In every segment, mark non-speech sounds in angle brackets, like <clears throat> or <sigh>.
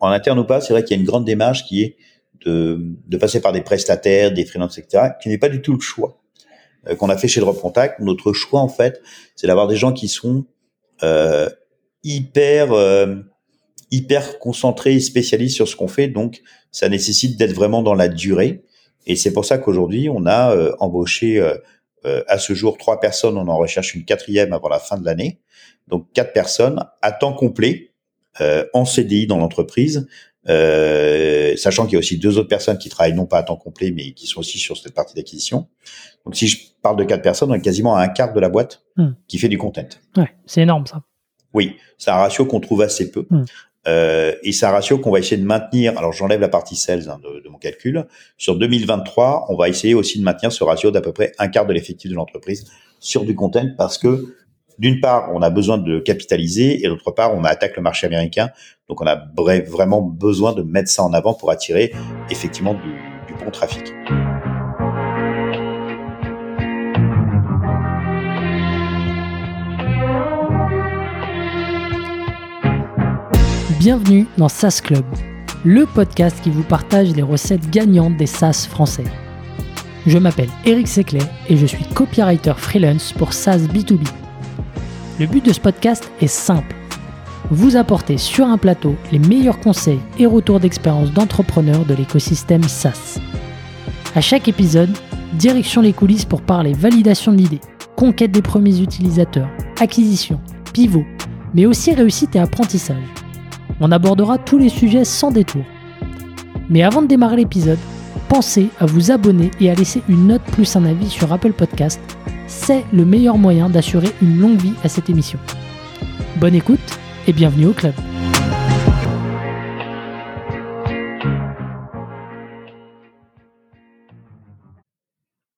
En interne ou pas, c'est vrai qu'il y a une grande démarche qui est de, de passer par des prestataires, des freelances, etc., qui n'est pas du tout le choix euh, qu'on a fait chez Drop Contact. Notre choix, en fait, c'est d'avoir des gens qui sont euh, hyper euh, hyper concentrés spécialistes sur ce qu'on fait. Donc, ça nécessite d'être vraiment dans la durée. Et c'est pour ça qu'aujourd'hui, on a euh, embauché euh, à ce jour trois personnes. On en recherche une quatrième avant la fin de l'année. Donc, quatre personnes à temps complet en CDI dans l'entreprise euh, sachant qu'il y a aussi deux autres personnes qui travaillent non pas à temps complet, mais qui sont aussi sur cette partie d'acquisition. Donc, si je parle de quatre personnes, on est quasiment à un quart de la boîte hmm. qui fait du content. Ouais, c'est énorme ça. Oui, c'est un ratio qu'on trouve assez peu. Hmm. Euh, et c'est un ratio qu'on va essayer de maintenir. Alors, j'enlève la partie sales hein, de, de, mon calcul. Sur 2023, on va essayer aussi de maintenir ce ratio d'à peu près un quart de l'effectif de l'entreprise sur du content parce que d'une part, on a besoin de capitaliser et d'autre part, on attaque le marché américain. Donc, on a vraiment besoin de mettre ça en avant pour attirer effectivement du, bon trafic. Bienvenue dans SaaS Club, le podcast qui vous partage les recettes gagnantes des SaaS français. Je m'appelle Eric Seclet et je suis copywriter freelance pour SaaS B2B. Le but de ce podcast est simple. Vous apporter sur un plateau les meilleurs conseils et retours d'expérience d'entrepreneurs de l'écosystème SaaS. À chaque épisode, direction les coulisses pour parler validation de l'idée, conquête des premiers utilisateurs, acquisition, pivot, mais aussi réussite et apprentissage. On abordera tous les sujets sans détour. Mais avant de démarrer l'épisode, pensez à vous abonner et à laisser une note plus un avis sur Apple Podcast c'est le meilleur moyen d'assurer une longue vie à cette émission. Bonne écoute et bienvenue au club.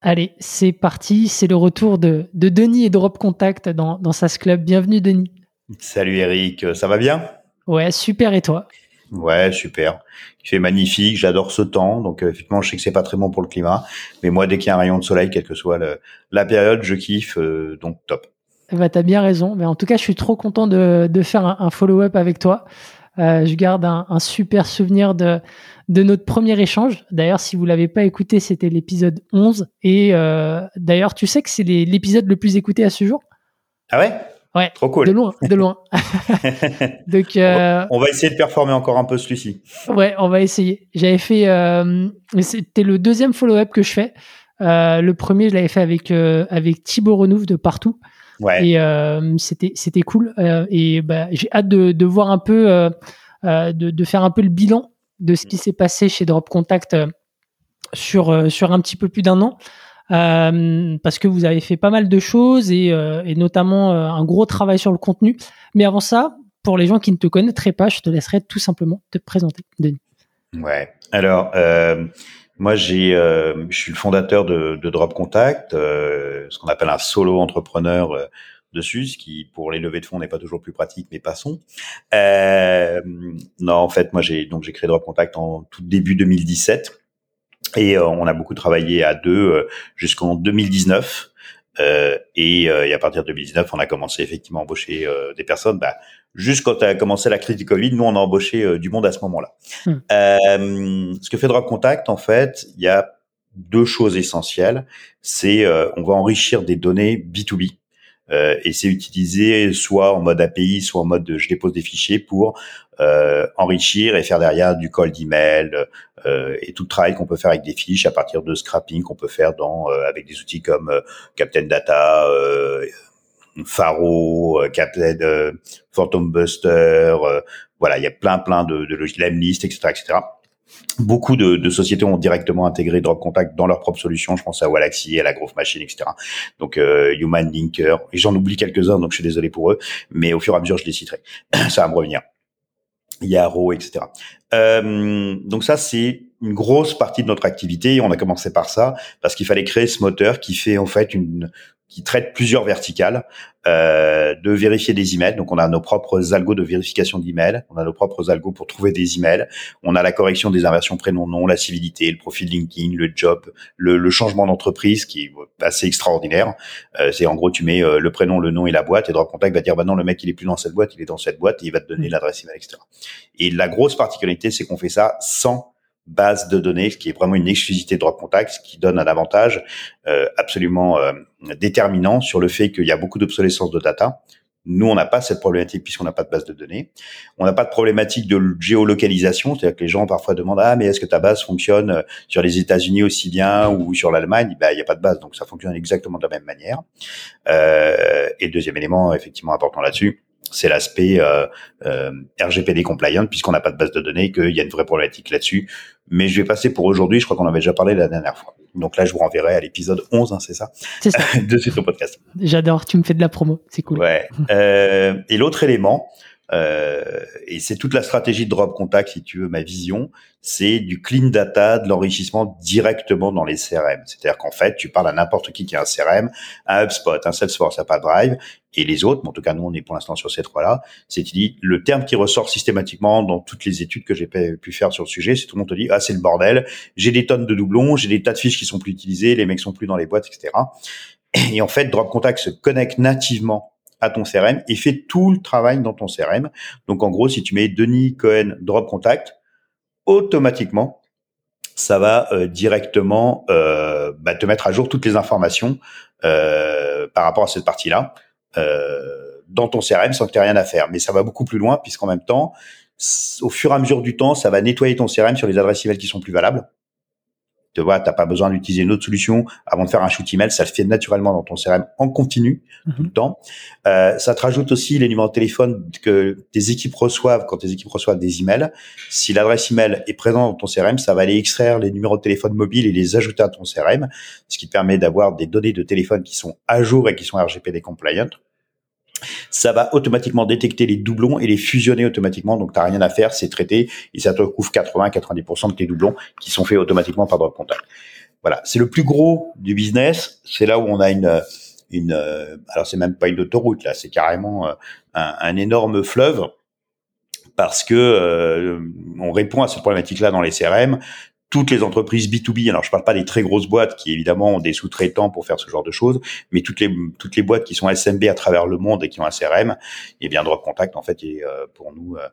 Allez, c'est parti, c'est le retour de, Denis et d'Europe Contact dans, dans SAS Club. Bienvenue Denis. Salut Eric, ça va bien? Ouais, super et toi? Ouais, super. Il fait magnifique, j'adore ce temps. Donc euh, effectivement, je sais que c'est pas très bon pour le climat, mais moi dès qu'il y a un rayon de soleil, quelle que soit la période, je kiffe. Euh, donc top. Bah, tu as bien raison. Mais en tout cas, je suis trop content de, de faire un, follow-up avec toi. Euh, je garde un, un, super souvenir de, de notre premier échange. D'ailleurs, si vous l'avez pas écouté, c'était l'épisode 11. Et d'ailleurs, tu sais que c'est l'épisode le plus écouté à ce jour? Ah ouais? Ouais. Trop cool. De loin, de loin. <laughs> <laughs> Donc, euh, on va essayer de performer encore un peu celui-ci. Ouais, on va essayer. J'avais fait, euh, c'était le deuxième follow-up que je fais. Euh, le premier, je l'avais fait avec avec Thibaut Renouf de partout. Ouais. Et c'était c'était cool. Et bah, j'ai hâte de, de voir un peu, de, de faire un peu le bilan de ce qui s'est passé chez Drop Contact sur sur un petit peu plus d'un an. Euh, parce que vous avez fait pas mal de choses et, euh, et notamment euh, un gros travail sur le contenu. Mais avant ça, pour les gens qui ne te connaîtraient pas, je te laisserai tout simplement te présenter, Denis. Ouais. Alors, moi, j'ai, je suis le fondateur de, de Drop Contact, ce qu'on appelle un solo entrepreneur dessus, ce qui pour les levées de fonds n'est pas toujours plus pratique, mais passons. Euh, non, en fait, moi j'ai donc j'ai créé Drop Contact en tout début 2017 et euh, on a beaucoup travaillé à deux euh, jusqu'en 2019. Euh, et, et, à partir de 2019, on a commencé effectivement à embaucher des personnes. Bah, juste quand a commencé la crise du Covid, nous on a embauché du monde à ce moment-là. Hmm. ce que fait Drop Contact, en fait, il y a deux choses essentielles. C'est on va enrichir des données B2B. Euh, et c'est utilisé soit en mode API, soit en mode de, je dépose des fichiers pour euh, enrichir et faire derrière du call d'email euh, et tout le travail qu'on peut faire avec des fiches à partir de scrapping qu'on peut faire dans euh, avec des outils comme euh, Captain Data, Faro, Captain Phantom Buster. voilà, il y a plein plein de, de logiciels, Lemlist, etc., etc. Beaucoup de, de, sociétés ont directement intégré Drop Contact dans leur propre solution. Je pense à Walaxy, à la Growth Machine, etc. Donc euh, Human Linker. Et j'en oublie quelques-uns, donc je suis désolé pour eux. Mais au fur et à mesure, je les citerai. <clears throat> Ça va me revenir. Yaro, etc. Euh, donc ça, c'est une grosse partie de notre activité. On a commencé par ça parce qu'il fallait créer ce moteur qui fait en fait une qui traite plusieurs verticales, euh, de vérifier des emails. Donc, on a nos propres algos de vérification d'emails. On a nos propres algos pour trouver des emails. On a la correction des inversions prénom-nom, la civilité, le profil LinkedIn, le job, le, le changement d'entreprise qui est assez extraordinaire. Euh, c'est en gros, tu mets euh, le prénom, le nom et la boîte et Drop Contact va dire, bah non, le mec, il est plus dans cette boîte, il est dans cette boîte et il va te donner mmh. l'adresse email, etc. Et la grosse particularité, c'est qu'on fait ça sans base de données, ce qui est vraiment une exclusivité de Drop Contact, ce qui donne un avantage euh, absolument euh, déterminant sur le fait qu'il y a beaucoup d'obsolescence de data. Nous, on n'a pas cette problématique puisqu'on n'a pas de base de données. On n'a pas de problématique de géolocalisation, c'est-à-dire que les gens parfois demandent ah mais est-ce que ta base fonctionne euh, sur les États-Unis aussi bien ou sur l'Allemagne? Ben il n'y a pas de base, donc ça fonctionne exactement de la même manière. Euh, et deuxième élément effectivement important là-dessus, c'est l'aspect euh, euh, RGPD compliant puisqu'on n'a pas de base de données, qu'il y a une vraie problématique là-dessus. Mais je vais passer pour aujourd'hui, je crois qu'on avait déjà parlé la dernière fois. Donc là, je vous renverrai à l'épisode 11, hein, c'est ça? C'est ça. <laughs> de ce podcast. J'adore, tu me fais de la promo, c'est cool. Ouais. Euh, et l'autre élément, euh, et c'est toute la stratégie de Drop Contact, si tu veux, ma vision, c'est du clean data, de l'enrichissement directement dans les CRM. C'est-à-dire qu'en fait, tu parles à n'importe qui qui a un CRM, un HubSpot, un Salesforce, un Drive, et les autres, en tout cas nous on est pour l'instant sur ces trois-là, c'est tu dis le terme qui ressort systématiquement dans toutes les études que j'ai pu faire sur le sujet, c'est tout le monde te dit ah c'est le bordel, j'ai des tonnes de doublons, j'ai des tas de fiches qui sont plus utilisées, les mecs sont plus dans les boîtes, etc. Et en fait, Drop Contact se connecte nativement à ton CRM et fait tout le travail dans ton CRM. Donc en gros, si tu mets Denis Cohen Drop Contact, automatiquement, ça va euh, directement euh, bah, te mettre à jour toutes les informations euh, par rapport à cette partie-là dans ton CRM sans que tu aies rien à faire. Mais ça va beaucoup plus loin puisqu'en même temps, au fur et à mesure du temps, ça va nettoyer ton CRM sur les adresses email qui sont plus valables tu vois, t'as pas besoin d'utiliser une autre solution avant de faire un shoot email, ça le fait naturellement dans ton CRM en continu mhm. tout le temps. Euh, ça te rajoute aussi les numéros de téléphone que tes équipes reçoivent quand tes équipes reçoivent des emails. Si l'adresse email est présente dans ton CRM, ça va aller extraire les numéros de téléphone mobile et les ajouter à ton CRM, ce qui te permet d'avoir des données de téléphone qui sont à jour et qui sont RGPD compliant ça va automatiquement détecter les doublons et les fusionner automatiquement. Donc, tu n'as rien à faire, c'est traité et ça te couvre 80-90% de tes doublons qui sont faits automatiquement par Drop Contact. Voilà, c'est le plus gros du business. C'est là où on a une, une alors c'est même pas une autoroute là, c'est carrément euh, un, énorme fleuve parce que euh, on répond à cette problématique-là dans les CRM toutes les entreprises B2B, alors je parle pas des très grosses boîtes qui évidemment ont des sous-traitants pour faire ce genre de choses, mais toutes les toutes les boîtes qui sont SMB à travers le monde et qui ont un CRM, et bien Drop Contact en fait est euh, pour nous euh,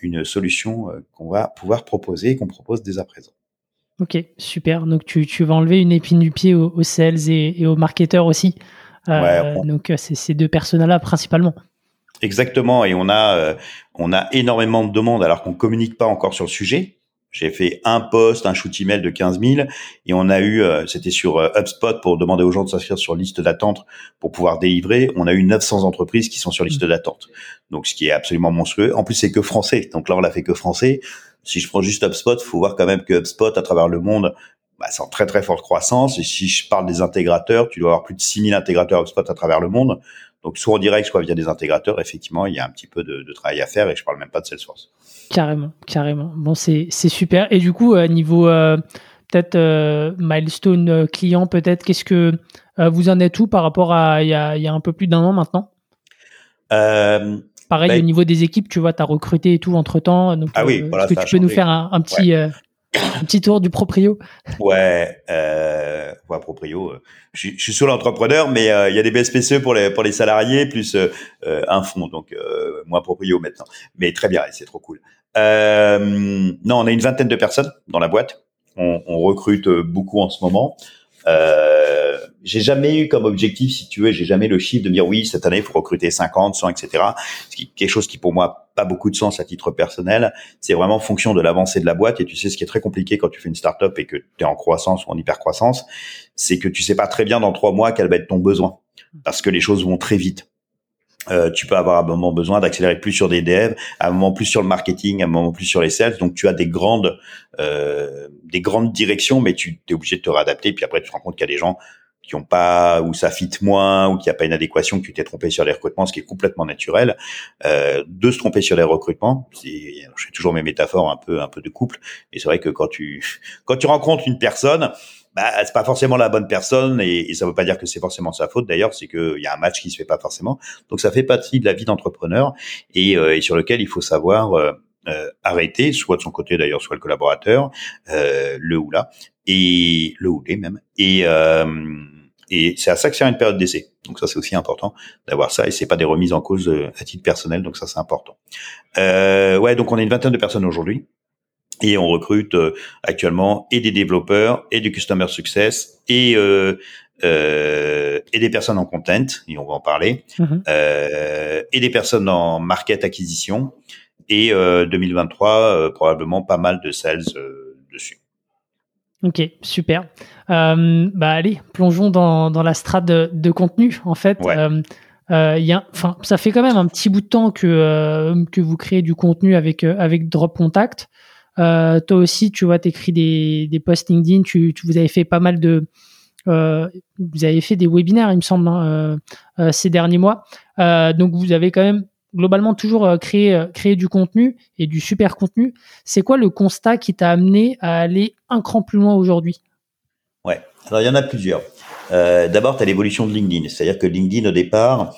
une solution euh, qu'on va pouvoir proposer et qu'on propose dès à présent. Ok, super. Donc tu, tu vas enlever une épine du pied aux, sales et, aux marketeurs aussi. Ouais, donc c'est ces deux personnes-là principalement. Exactement. Et on a on a énormément de demandes alors qu'on communique pas encore sur le sujet. J'ai fait un post, un shoot email de 15 000 et on a eu, euh, c'était sur euh, HubSpot pour demander aux gens de s'inscrire sur liste d'attente pour pouvoir délivrer. On a eu 900 entreprises qui sont sur liste mmh. d'attente. Donc, ce qui est absolument monstrueux. En plus, c'est que français. Donc là, on l'a fait que français. Si je prends juste HubSpot, faut voir quand même que HubSpot, à travers le monde, bah, c'est en très très forte croissance. Et si je parle des intégrateurs, tu dois avoir plus de 6000 intégrateurs HubSpot à travers le monde. Donc, soit en direct, soit via des intégrateurs, effectivement, il y a un petit peu de, de travail à faire et je parle même pas de Salesforce. Carrément, carrément. Bon, c'est super. Et du coup, euh, niveau euh, peut-être euh, milestone client, peut-être, qu'est-ce que vous en êtes où par rapport à il y a, y a, un peu plus d'un an maintenant? Pareil, ben au niveau des équipes, tu vois, tu as recruté et tout entre temps. Donc, ah oui, voilà, est-ce que tu peux nous faire un, petit, <coughs> un petit tour du proprio Ouais, euh, ouais proprio. Je, je, suis sur l'entrepreneur, mais il y a des BSPCE pour les pour les salariés plus un fonds, donc moi proprio maintenant. Mais très bien, c'est trop cool. Euh, non, on a une vingtaine de personnes dans la boîte. On, on recrute beaucoup en ce moment. J'ai jamais eu comme objectif, si tu veux, j'ai jamais le chiffre de dire oui, cette année, il faut recruter 50, 100, etc. Ce qui quelque chose qui pour moi pas beaucoup de sens à titre personnel. C'est vraiment fonction de l'avancée de la boîte. Et tu sais, ce qui est très compliqué quand tu fais une startup et que tu es en croissance ou en hyper croissance, c'est que tu sais pas très bien dans trois mois quel va être ton besoin parce que les choses vont très vite. Euh, tu peux avoir à un moment besoin d'accélérer plus sur des devs, à un moment plus sur le marketing, à un moment plus sur les sales. Donc tu as des grandes, euh, des grandes directions, mais tu es obligé de te réadapter. Puis après, tu te rends compte qu'il y a des gens qui ont pas où ça fit moins ou qu'il n'y a pas une adéquation que tu t'es trompé sur les recrutements ce qui est complètement naturel euh, de se tromper sur les recrutements c'est je fais toujours mes métaphores un peu un peu de couple et c'est vrai que quand tu <laughs> quand tu rencontres une personne bah c'est pas forcément la bonne personne et, et ça veut pas dire que c'est forcément sa faute d'ailleurs c'est que il y a un match qui se fait pas forcément donc ça fait partie de la vie d'entrepreneur et, euh, et sur lequel il faut savoir euh, euh, arrêter, soit de son côté d'ailleurs, soit le collaborateur, euh, le ou la, et le ou les même. Et, euh, et c'est à ça que sert une période d'essai. Donc ça c'est aussi important d'avoir ça et c'est pas des remises en cause euh, à titre personnel. Donc ça c'est important. Euh, ouais, donc on est une vingtaine de personnes aujourd'hui. Et on recrute euh, actuellement et des développeurs et du customer success et euh, euh, et des personnes en content et on va en parler Mhm. euh, et des personnes en market acquisition et euh, 2023 euh, probablement pas mal de sales euh. Ok, super. Euh, bah allez, plongeons dans, dans la strate de, de contenu. En fait, Ouais. euh, euh, il y a, enfin, ça fait quand même un petit bout de temps que euh, que vous créez du contenu avec euh, avec Drop Contact. Euh, toi aussi, tu vois, t'écris des des posts LinkedIn. Tu, tu vous avez fait pas mal de euh, vous avez fait des webinaires, il me semble, hein, ces derniers mois. Euh, donc vous avez quand même globalement toujours euh, euh, créé du contenu et du super contenu. C'est quoi le constat qui t'a amené à aller un cran plus loin aujourd'hui? Ouais. Alors il y en a plusieurs. Euh, D'abord, tu as l'évolution de LinkedIn, c'est-à-dire que LinkedIn au départ,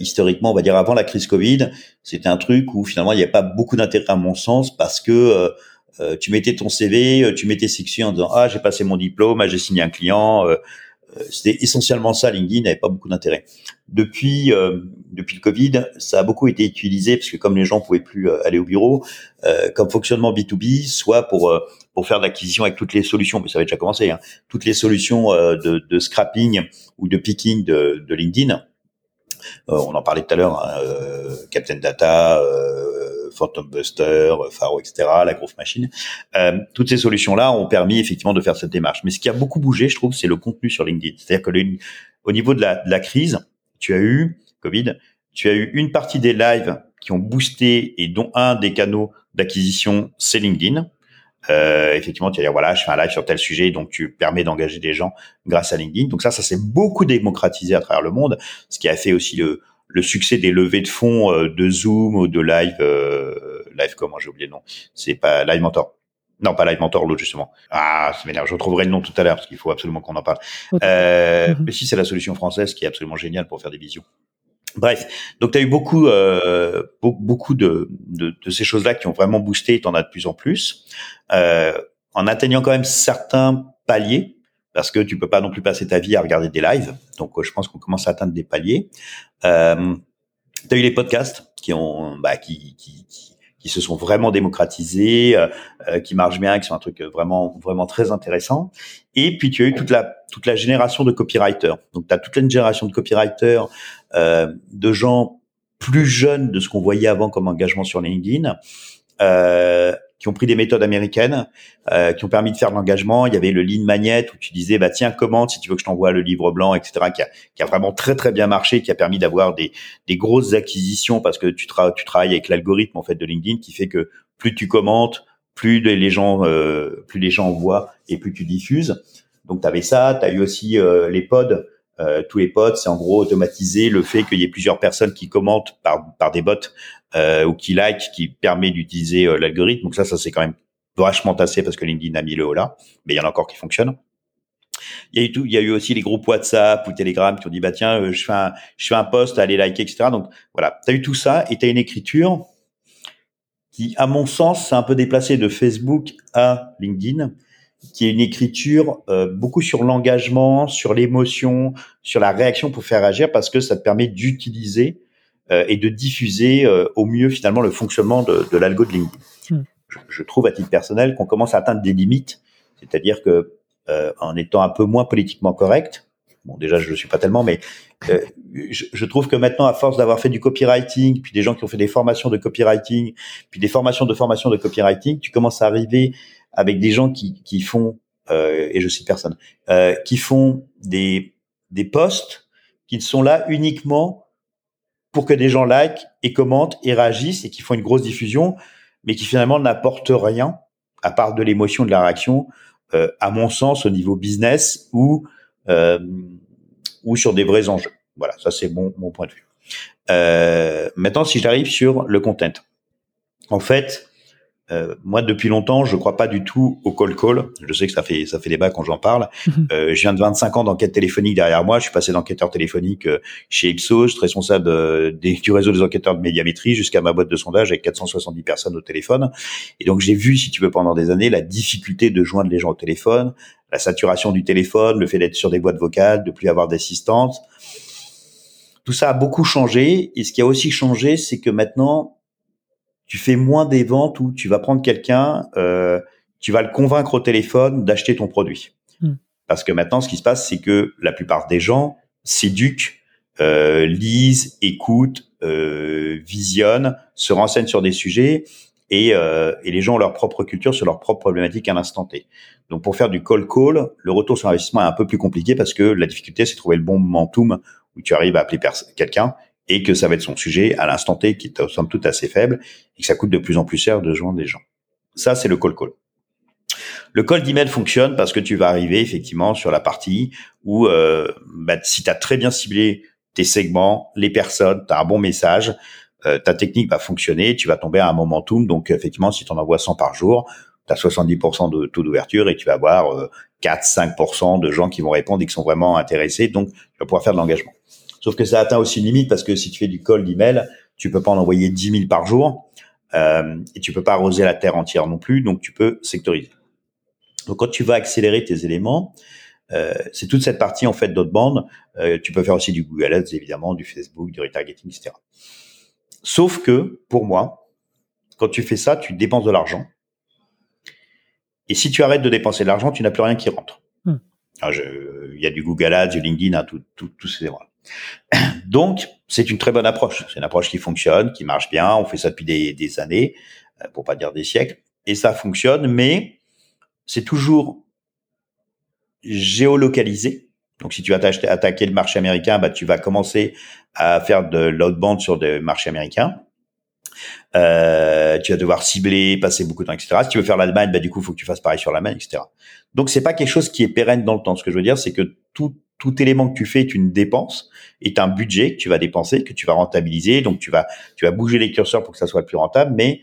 historiquement, on va dire avant la crise Covid, c'était un truc où finalement il n'y avait pas beaucoup d'intérêt à mon sens parce que tu mettais ton CV, tu mettais section en disant ah j'ai passé mon diplôme, ah, j'ai signé un client. Euh, c'était essentiellement ça. LinkedIn n'avait pas beaucoup d'intérêt. Depuis euh, depuis le Covid, ça a beaucoup été utilisé parce que comme les gens pouvaient plus euh, aller au bureau, euh, comme fonctionnement B2B, soit pour euh, pour faire de l'acquisition avec toutes les solutions, mais ça avait déjà commencé, hein, toutes les solutions de, de scrapping ou de picking de, de LinkedIn. On en parlait tout à l'heure, hein, Captain Data, euh, Phantom Buster, Faro, etc., la Growth Machine. Euh, toutes ces solutions-là ont permis effectivement de faire cette démarche. Mais ce qui a beaucoup bougé, je trouve, c'est le contenu sur LinkedIn. C'est-à-dire que au niveau de la, de la crise, tu as eu Covid, tu as eu une partie des lives qui ont boosté et dont un des canaux d'acquisition, c'est LinkedIn. Euh, effectivement, tu vas dire voilà, je fais un live sur tel sujet, donc tu permets d'engager des gens grâce à LinkedIn. Donc ça, ça s'est beaucoup démocratisé à travers le monde, ce qui a fait aussi le, le succès des levées de fonds euh, de Zoom ou de Live, euh, Live comment j'ai oublié le nom, c'est pas Live Mentor. Non, pas Live Mentor, l'autre justement. Ah, c'est m'énerve. Je retrouverai le nom tout à l'heure parce qu'il faut absolument qu'on en parle. Euh, Mhm. Mais si c'est la solution française qui est absolument géniale pour faire des visions. Bref, donc tu as eu beaucoup, euh, be- beaucoup de, de, de ces choses-là qui ont vraiment boosté, et t'en as de plus en plus, euh, en atteignant quand même certains paliers, parce que tu peux pas non plus passer ta vie à regarder des lives. Donc euh, je pense qu'on commence à atteindre des paliers. Euh, tu as eu les podcasts qui ont, bah, qui, qui, qui, se sont vraiment démocratisés, euh, euh, qui marchent bien, qui sont un truc vraiment, vraiment très intéressant. Et puis tu as eu toute la, toute la génération de copywriters. Donc tu as toute une génération de copywriters, euh, de gens plus jeunes de ce qu'on voyait avant comme engagement sur LinkedIn, euh, qui ont pris des méthodes américaines, euh, qui ont permis de faire de l'engagement. Il y avait le lead magnet où tu disais bah tiens commente si tu veux que je t'envoie le livre blanc, etc. Qui a, qui a vraiment très très bien marché, qui a permis d'avoir des, des grosses acquisitions parce que tu, tu travailles avec l'algorithme en fait de LinkedIn qui fait que plus tu commentes, plus les gens euh, plus les gens voient et plus tu diffuses. Donc tu avais ça, tu as eu aussi euh, les pods. Euh, tous les pods, c'est en gros automatiser le fait qu'il y ait plusieurs personnes qui commentent par, par des bots euh, ou qui like, qui permet d'utiliser euh, l'algorithme. Donc ça, ça c'est quand même vachement tassé parce que LinkedIn a mis le haut là, mais il y en a encore qui fonctionnent. Il y a eu tout, il y a eu aussi les groupes WhatsApp ou Telegram qui ont dit bah tiens, je fais un, je fais un post, allez liker, etc. Donc voilà, tu as eu tout ça et tu as une écriture qui, à mon sens, s'est un peu déplacée de Facebook à LinkedIn, qui est une écriture euh, beaucoup sur l'engagement, sur l'émotion, sur la réaction pour faire agir, parce que ça te permet d'utiliser euh, et de diffuser euh, au mieux finalement le fonctionnement de, de l'algo de LinkedIn. Hmm. Je, je trouve à titre personnel qu'on commence à atteindre des limites, c'est-à-dire que euh, en étant un peu moins politiquement correct, bon déjà je le suis pas tellement, mais euh, je, je trouve que maintenant à force d'avoir fait du copywriting, puis des gens qui ont fait des formations de copywriting, puis des formations de formation de copywriting, tu commences à arriver avec des gens qui, qui font, euh, et je cite personne, euh, qui font des, des posts qui sont là uniquement pour que des gens like et commentent et réagissent et qui font une grosse diffusion, mais qui finalement n'apportent rien à part de l'émotion, de la réaction, euh, à mon sens, au niveau business, où euh, ou sur des vrais enjeux. Voilà, ça c'est mon, mon point de vue. Euh, maintenant, si j'arrive sur le content, en fait, euh, moi, depuis longtemps, je crois pas du tout au call call. Je sais que ça fait ça fait débat quand j'en parle. <laughs> Mhm. Euh, je viens de 25 ans d'enquête téléphonique derrière moi. Je suis passé d'enquêteur téléphonique euh, chez Ipsos, responsable euh, du réseau des enquêteurs de médiamétrie, jusqu'à ma boîte de sondage avec 470 personnes au téléphone. Et donc, j'ai vu, si tu veux, pendant des années, la difficulté de joindre les gens au téléphone, la saturation du téléphone, le fait d'être sur des boîtes vocales, de plus avoir d'assistante. Tout ça a beaucoup changé. Et ce qui a aussi changé, c'est que maintenant, tu fais moins des ventes où tu vas prendre quelqu'un, euh, tu vas le convaincre au téléphone d'acheter ton produit. Hmm. Parce que maintenant, ce qui se passe, c'est que la plupart des gens s'éduquent, euh, lisent, écoutent, euh, visionnent, se renseignent sur des sujets et, euh, et, les gens ont leur propre culture sur leur propre problématique à l'instant T. Donc pour faire du call call, le retour sur investissement est un peu plus compliqué parce que la difficulté, c'est trouver le bon momentum où tu arrives à appeler quelqu'un et que ça va être son sujet à l'instant T qui est somme toute assez faible et que ça coûte de plus en plus cher de joindre des gens. Ça, c'est le call call. Le call d'email fonctionne parce que tu vas arriver effectivement sur la partie où euh, bah, si tu as très bien ciblé tes segments, les personnes, tu as un bon message, euh, ta technique va fonctionner, tu vas tomber à un momentum. Donc effectivement, si tu en envoies 100 par jour, tu as 70% de taux d'ouverture et tu vas avoir 4-5% euh, de gens qui vont répondre et qui sont vraiment intéressés. Donc, tu vas pouvoir faire de l'engagement. Sauf que ça atteint aussi une limite parce que si tu fais du call d'email, tu peux pas en envoyer 10 000 par jour euh, et tu peux pas arroser la terre entière non plus, donc tu peux sectoriser. Donc quand tu vas accélérer tes éléments, euh, c'est toute cette partie en fait d'outbound. Euh, tu peux faire aussi du Google Ads évidemment, du Facebook, du retargeting, etc. Sauf que pour moi, quand tu fais ça, tu dépenses de l'argent. Et si tu arrêtes de dépenser de l'argent, tu n'as plus rien qui rentre. Hmm. Il y a du Google Ads, du LinkedIn, hein, tout, tout, tous ces erreurs. Donc, c'est une très bonne approche. C'est une approche qui fonctionne, qui marche bien. On fait ça depuis des, années, euh, pour pas dire des siècles, et ça fonctionne. Mais c'est toujours géolocalisé. Donc, si tu vas attaquer le marché américain, bah, tu vas commencer à faire de l'outbound sur des marchés américains. Euh, tu vas devoir cibler, passer beaucoup de temps, etc. Si tu veux faire l'Allemagne, bah, du coup, il faut que tu fasses pareil sur l'Allemagne, etc. Donc, c'est pas quelque chose qui est pérenne dans le temps. Ce que je veux dire, c'est que tout, tout élément que tu fais est une dépense, est un budget que tu vas dépenser, que tu vas rentabiliser. Donc tu vas tu vas bouger les curseurs pour que ça soit plus rentable, mais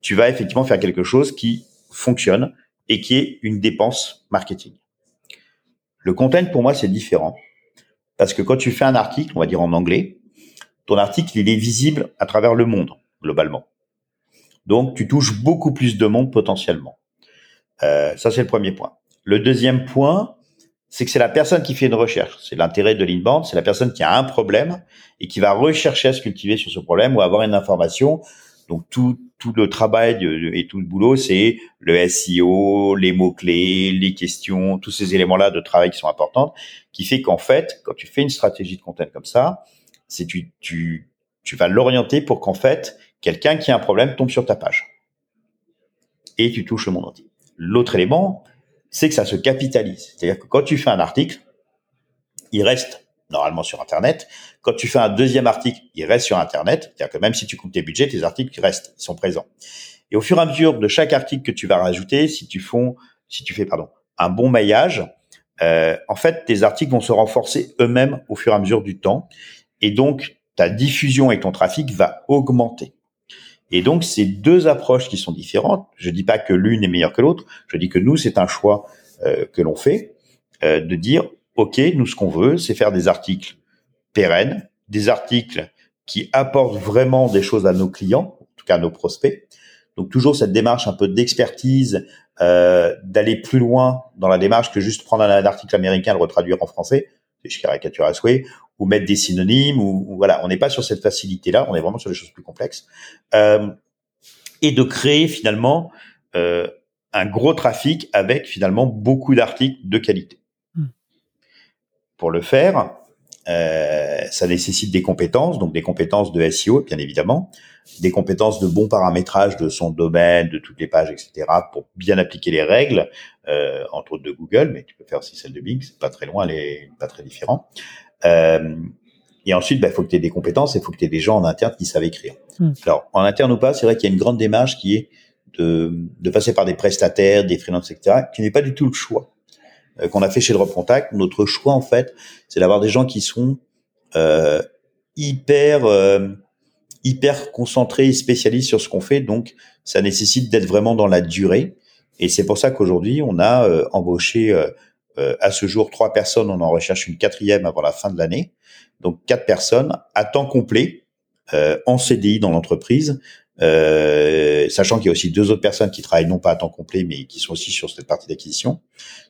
tu vas effectivement faire quelque chose qui fonctionne et qui est une dépense marketing. Le content pour moi c'est différent parce que quand tu fais un article, on va dire en anglais, ton article il est visible à travers le monde globalement. Donc tu touches beaucoup plus de monde potentiellement. Euh, ça c'est le premier point. Le deuxième point, c'est que c'est la personne qui fait une recherche. C'est l'intérêt de l'inbound, c'est la personne qui a un problème et qui va rechercher à se cultiver sur ce problème ou avoir une information. Donc tout, tout le travail et tout le boulot, c'est le SEO, les mots-clés, les questions, tous ces éléments-là de travail qui sont importants, qui fait qu'en fait, quand tu fais une stratégie de content comme ça, c'est tu, tu, tu vas l'orienter pour qu'en fait, quelqu'un qui a un problème tombe sur ta page. Et tu touches le monde entier. L'autre élément, c'est que ça se capitalise. C'est-à-dire que quand tu fais un article, il reste normalement sur Internet. Quand tu fais un deuxième article, il reste sur Internet. C'est-à-dire que même si tu coupes tes budgets, tes articles restent, ils sont présents. Et au fur et à mesure de chaque article que tu vas rajouter, si tu si fais pardon, un bon maillage, euh, en fait, tes articles vont se renforcer eux-mêmes au fur et à mesure du temps. Et donc, ta diffusion et ton trafic va augmenter. Et donc, c'est deux approches qui sont différentes. Je dis pas que l'une est meilleure que l'autre. Je dis que nous, c'est un choix euh, que l'on fait euh, de dire, OK, nous, ce qu'on veut, c'est faire des articles pérennes, des articles qui apportent vraiment des choses à nos clients, en tout cas à nos prospects. Donc, toujours cette démarche un peu d'expertise, euh, d'aller plus loin dans la démarche que juste prendre un article américain et le retraduire en français. Je caricature à souhait ou mettre des synonymes ou, voilà, on n'est pas sur cette facilité là, on est vraiment sur des choses plus complexes euh, et de créer finalement euh, un gros trafic avec finalement beaucoup d'articles de qualité. Hmm. Pour le faire, euh, ça nécessite des compétences, donc des compétences de SEO bien évidemment, des compétences de bon paramétrage de son domaine, de toutes les pages, etc. pour bien appliquer les règles, euh, entre autres de Google, mais tu peux faire aussi celle de Bing, c'est pas très loin, elle est pas très différent. Euh, et ensuite, il bah, faut que tu aies des compétences et il faut que tu aies des gens en interne qui savent écrire. Hmm. Alors, en interne ou pas, c'est vrai qu'il y a une grande démarche qui est de, de passer par des prestataires, des freelances, etc., qui n'est pas du tout le choix. qu'on a fait chez Drop Contact, notre choix en fait, c'est d'avoir des gens qui sont hyper hyper concentrés et spécialistes sur ce qu'on fait. Donc, ça nécessite d'être vraiment dans la durée. Et c'est pour ça qu'aujourd'hui, on a embauché à ce jour trois personnes. On en recherche une quatrième avant la fin de l'année. Donc, quatre personnes à temps complet en CDI dans l'entreprise euh, sachant qu'il y a aussi deux autres personnes qui travaillent non pas à temps complet, mais qui sont aussi sur cette partie d'acquisition.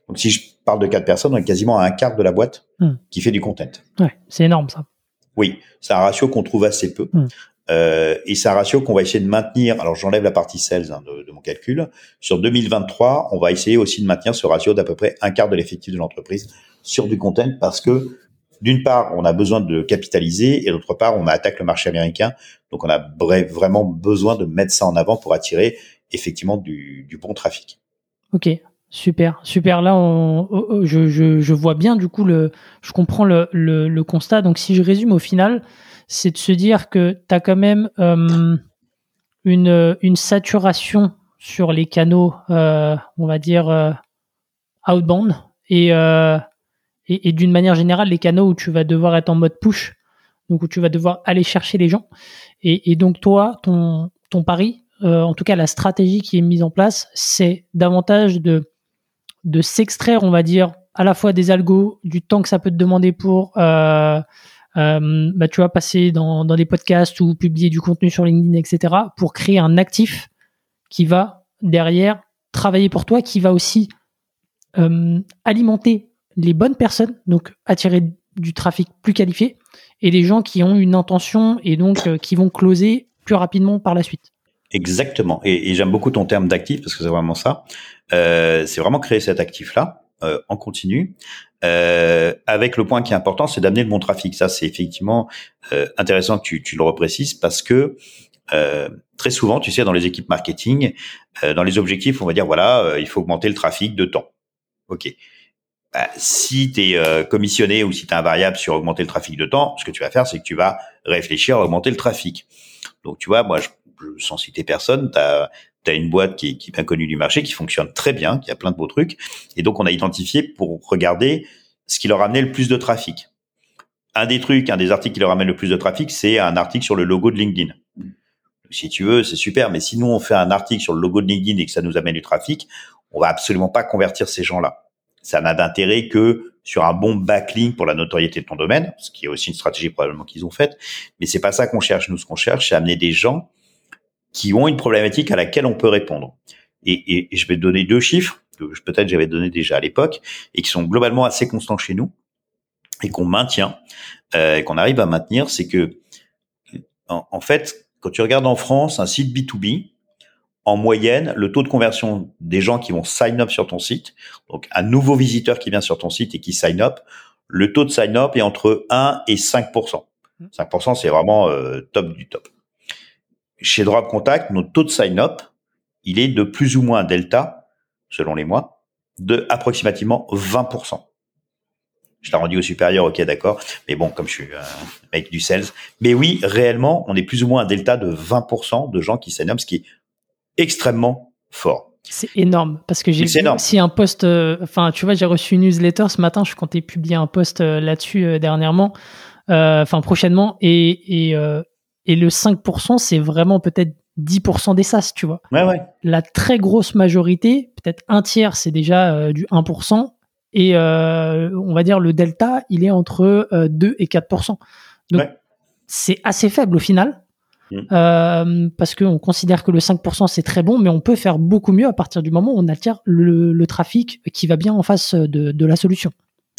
Donc si je parle de quatre personnes, on est quasiment à un quart de la boîte hmm. qui fait du content. Ouais, c'est énorme ça. Oui, c'est un ratio qu'on trouve assez peu. Hmm. Euh, et c'est un ratio qu'on va essayer de maintenir. Alors j'enlève la partie sales hein, de, de, mon calcul. Sur 2023, on va essayer aussi de maintenir ce ratio d'à peu près un quart de l'effectif de l'entreprise sur du content parce que d'une part, on a besoin de capitaliser et d'autre part, on attaque le marché américain. Donc, on a vraiment besoin de mettre ça en avant pour attirer effectivement du, bon trafic. Ok, super, super. Là, on, oh, oh, je, vois bien du coup le, je comprends le, constat. Donc, si je résume au final, c'est de se dire que tu as quand même euh, une, une saturation sur les canaux, euh, on va dire euh, outbound et et, d'une manière générale les canaux où tu vas devoir être en mode push, donc où tu vas devoir aller chercher les gens. Et, donc toi, ton, ton pari, en tout cas la stratégie qui est mise en place, c'est davantage de, de s'extraire, on va dire, à la fois des algos, du temps que ça peut te demander pour, euh, euh, bah, tu vas passer dans, dans des podcasts ou publier du contenu sur LinkedIn, etc., pour créer un actif qui va derrière travailler pour toi, qui va aussi alimenter les bonnes personnes, donc attirer du trafic plus qualifié, et les gens qui ont une intention et donc euh, qui vont closer plus rapidement par la suite. Exactement. Et, j'aime beaucoup ton terme d'actif parce que c'est vraiment ça. Euh, c'est vraiment créer cet actif-là euh, en continu. Avec le point qui est important, c'est d'amener le bon trafic. Ça, c'est effectivement intéressant que tu, tu, le reprécises parce que très souvent, tu sais, dans les équipes marketing, dans les objectifs, on va dire voilà, il faut augmenter le trafic de temps. Ok. Bah, si tu es euh, commissionné ou si tu as un variable sur augmenter le trafic de temps, ce que tu vas faire, c'est que tu vas réfléchir à augmenter le trafic. Donc, tu vois, moi, je, sans citer personne, tu une boîte qui, qui est bien connue du marché, qui fonctionne très bien, qui a plein de beaux trucs. Et donc, on a identifié pour regarder ce qui leur amenait le plus de trafic. Un des trucs, un des articles qui leur amène le plus de trafic, c'est un article sur le logo de LinkedIn. Si tu veux, c'est super, mais si nous, on fait un article sur le logo de LinkedIn et que ça nous amène du trafic, on va absolument pas convertir ces gens-là ça n'a d'intérêt que sur un bon backlink pour la notoriété de ton domaine, ce qui est aussi une stratégie probablement qu'ils ont faite. Mais c'est pas ça qu'on cherche. Nous, ce qu'on cherche, c'est amener des gens qui ont une problématique à laquelle on peut répondre. Et, et, je vais donner deux chiffres que peut-être j'avais donné déjà à l'époque et qui sont globalement assez constants chez nous et qu'on maintient, euh, qu'on arrive à maintenir, c'est que en, en fait, quand tu regardes en France un site B2B, en moyenne, le taux de conversion des gens qui vont sign up sur ton site, donc un nouveau visiteur qui vient sur ton site et qui sign up, le taux de sign up est entre 1 et 5% 5% c'est vraiment euh, top du top. Chez Drop Contact, notre taux de sign up, il est de plus ou moins delta, selon les mois, de approximativement 20% je l'ai rendu au supérieur, ok, d'accord. Mais bon, comme je suis un mec du sales. Mais oui, réellement, on est plus ou moins un delta de 20% de gens qui sign up, ce qui est extrêmement fort. C'est énorme parce que j'ai vu si un post, euh, enfin tu vois, j'ai reçu une newsletter ce matin, je comptais publier un post euh, là-dessus euh, dernièrement, enfin prochainement, et, et, et le 5%, c'est vraiment peut-être 10% des SAS, tu vois. Ouais, ouais. La très grosse majorité, peut-être un tiers, c'est déjà du 1%, et on va dire le delta, il est entre 2 et 4%. Donc c'est assez faible au final. Mm. Euh, parce qu'on considère que le 5% c'est très bon, mais on peut faire beaucoup mieux à partir du moment où on attire le, trafic qui va bien en face de, de la solution.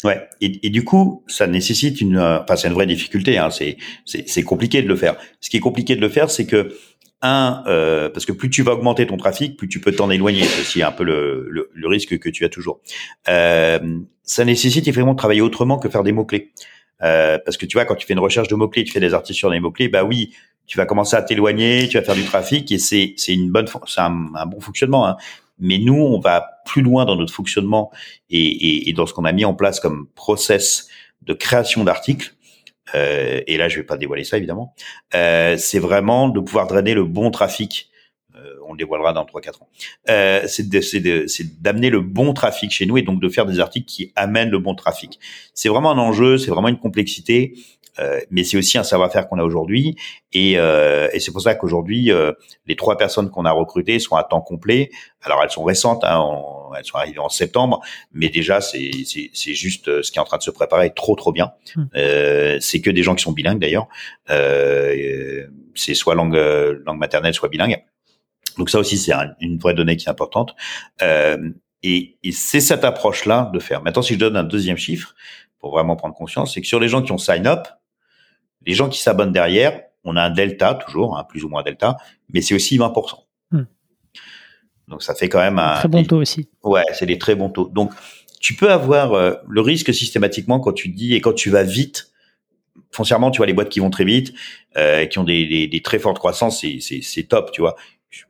Ouais, et, du coup, ça nécessite une, euh, enfin c'est une vraie difficulté. Hein, c'est c'est compliqué de le faire. Ce qui est compliqué de le faire, c'est que un, euh, parce que plus tu vas augmenter ton trafic, plus tu peux t'en éloigner. C'est aussi un peu le, le, le, risque que tu as toujours. Euh, ça nécessite effectivement de travailler autrement que faire des mots clés. Euh, parce que tu vois, quand tu fais une recherche de mots clés, tu fais des articles sur des mots clés, bah oui, tu vas commencer à t'éloigner, tu vas faire du trafic et c'est c'est une bonne c'est un, bon fonctionnement. Hein. Mais nous, on va plus loin dans notre fonctionnement et, et, et dans ce qu'on a mis en place comme process de création d'articles. Euh, et là, je vais pas dévoiler ça évidemment. Euh, c'est vraiment de pouvoir drainer le bon trafic on le dévoilera dans 3-4 ans. Euh, c'est d'amener le bon trafic chez nous et donc de faire des articles qui amènent le bon trafic. C'est vraiment un enjeu, c'est vraiment une complexité. Euh, mais c'est aussi un savoir-faire qu'on a aujourd'hui, et, euh, et c'est pour ça qu'aujourd'hui, euh, les trois personnes qu'on a recrutées sont à temps complet. Alors elles sont récentes, hein, elles sont arrivées en septembre, mais déjà c'est c'est juste euh, ce qui est en train de se préparer trop trop bien. Hmm. c'est que des gens qui sont bilingues d'ailleurs. c'est soit langue langue maternelle, soit bilingue. Donc ça aussi c'est une vraie donnée qui est importante. et, et c'est cette approche-là de faire. Maintenant, si je donne un deuxième chiffre, pour vraiment prendre conscience, c'est que sur les gens qui ont sign up, les gens qui s'abonnent derrière, on a un delta toujours, hein, plus ou moins delta, mais c'est aussi 20%. Hmm. Donc ça fait quand même un très bon taux aussi. Ouais, c'est des très bons taux. Donc tu peux avoir euh, le risque systématiquement quand tu dis et quand tu vas vite. Foncièrement, tu vois les boîtes qui vont très vite, euh, qui ont des, des, très fortes croissances, c'est top, tu vois.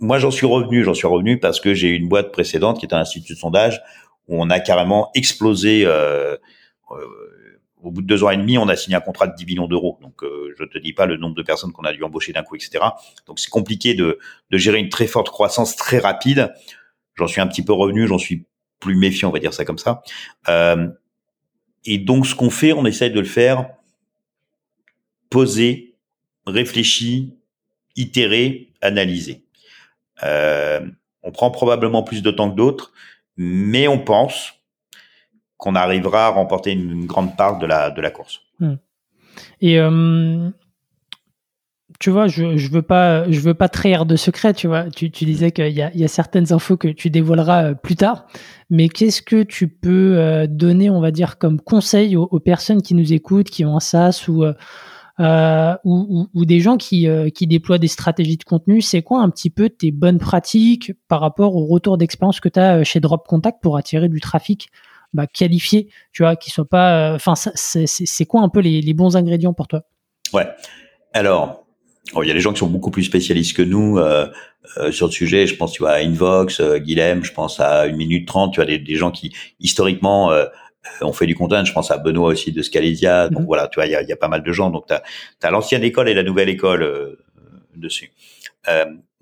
Moi, j'en suis revenu, j'en suis revenu parce que j'ai une boîte précédente qui était un institut de sondage où on a carrément explosé. Euh, euh au bout de deux ans et demi, on a signé un contrat de 10 millions d'euros. Donc, euh, je te dis pas le nombre de personnes qu'on a dû embaucher d'un coup, etc. Donc, c'est compliqué de, gérer une très forte croissance très rapide. J'en suis un petit peu revenu, j'en suis plus méfiant, on va dire ça comme ça. Euh, et donc, ce qu'on fait, on essaye de le faire poser, réfléchi, itérer, analyser. Euh, on prend probablement plus de temps que d'autres, mais on pense, qu'on arrivera à remporter une, grande part de la, course. Hmm. Et euh, tu vois, je, je veux pas, trahir de secret, tu disais qu'il y a, il y a certaines infos que tu dévoileras euh, plus tard, mais qu'est-ce que tu peux euh, donner, on va dire, comme conseil aux, personnes qui nous écoutent, qui ont un ou, ou, des gens qui, qui déploient des stratégies de contenu, c'est quoi un petit peu tes bonnes pratiques par rapport au retour d'expérience que tu as chez Drop Contact pour attirer du trafic? Bah, qualifiés, tu vois, qui soient pas. Euh, enfin, c'est quoi un peu les, les, bons ingrédients pour toi? Ouais. Alors, oh, il y a des gens qui sont beaucoup plus spécialistes que nous euh, euh, sur le sujet. Je pense, tu vois, à Invox, Guilhem, je pense à une minute trente. Tu vois, des, des gens qui historiquement ont fait du content. Je pense à Benoît aussi de Scalesia. Donc mhm. voilà, tu vois, il y a, y a, pas mal de gens. Donc tu as, as l'ancienne école et la nouvelle école dessus.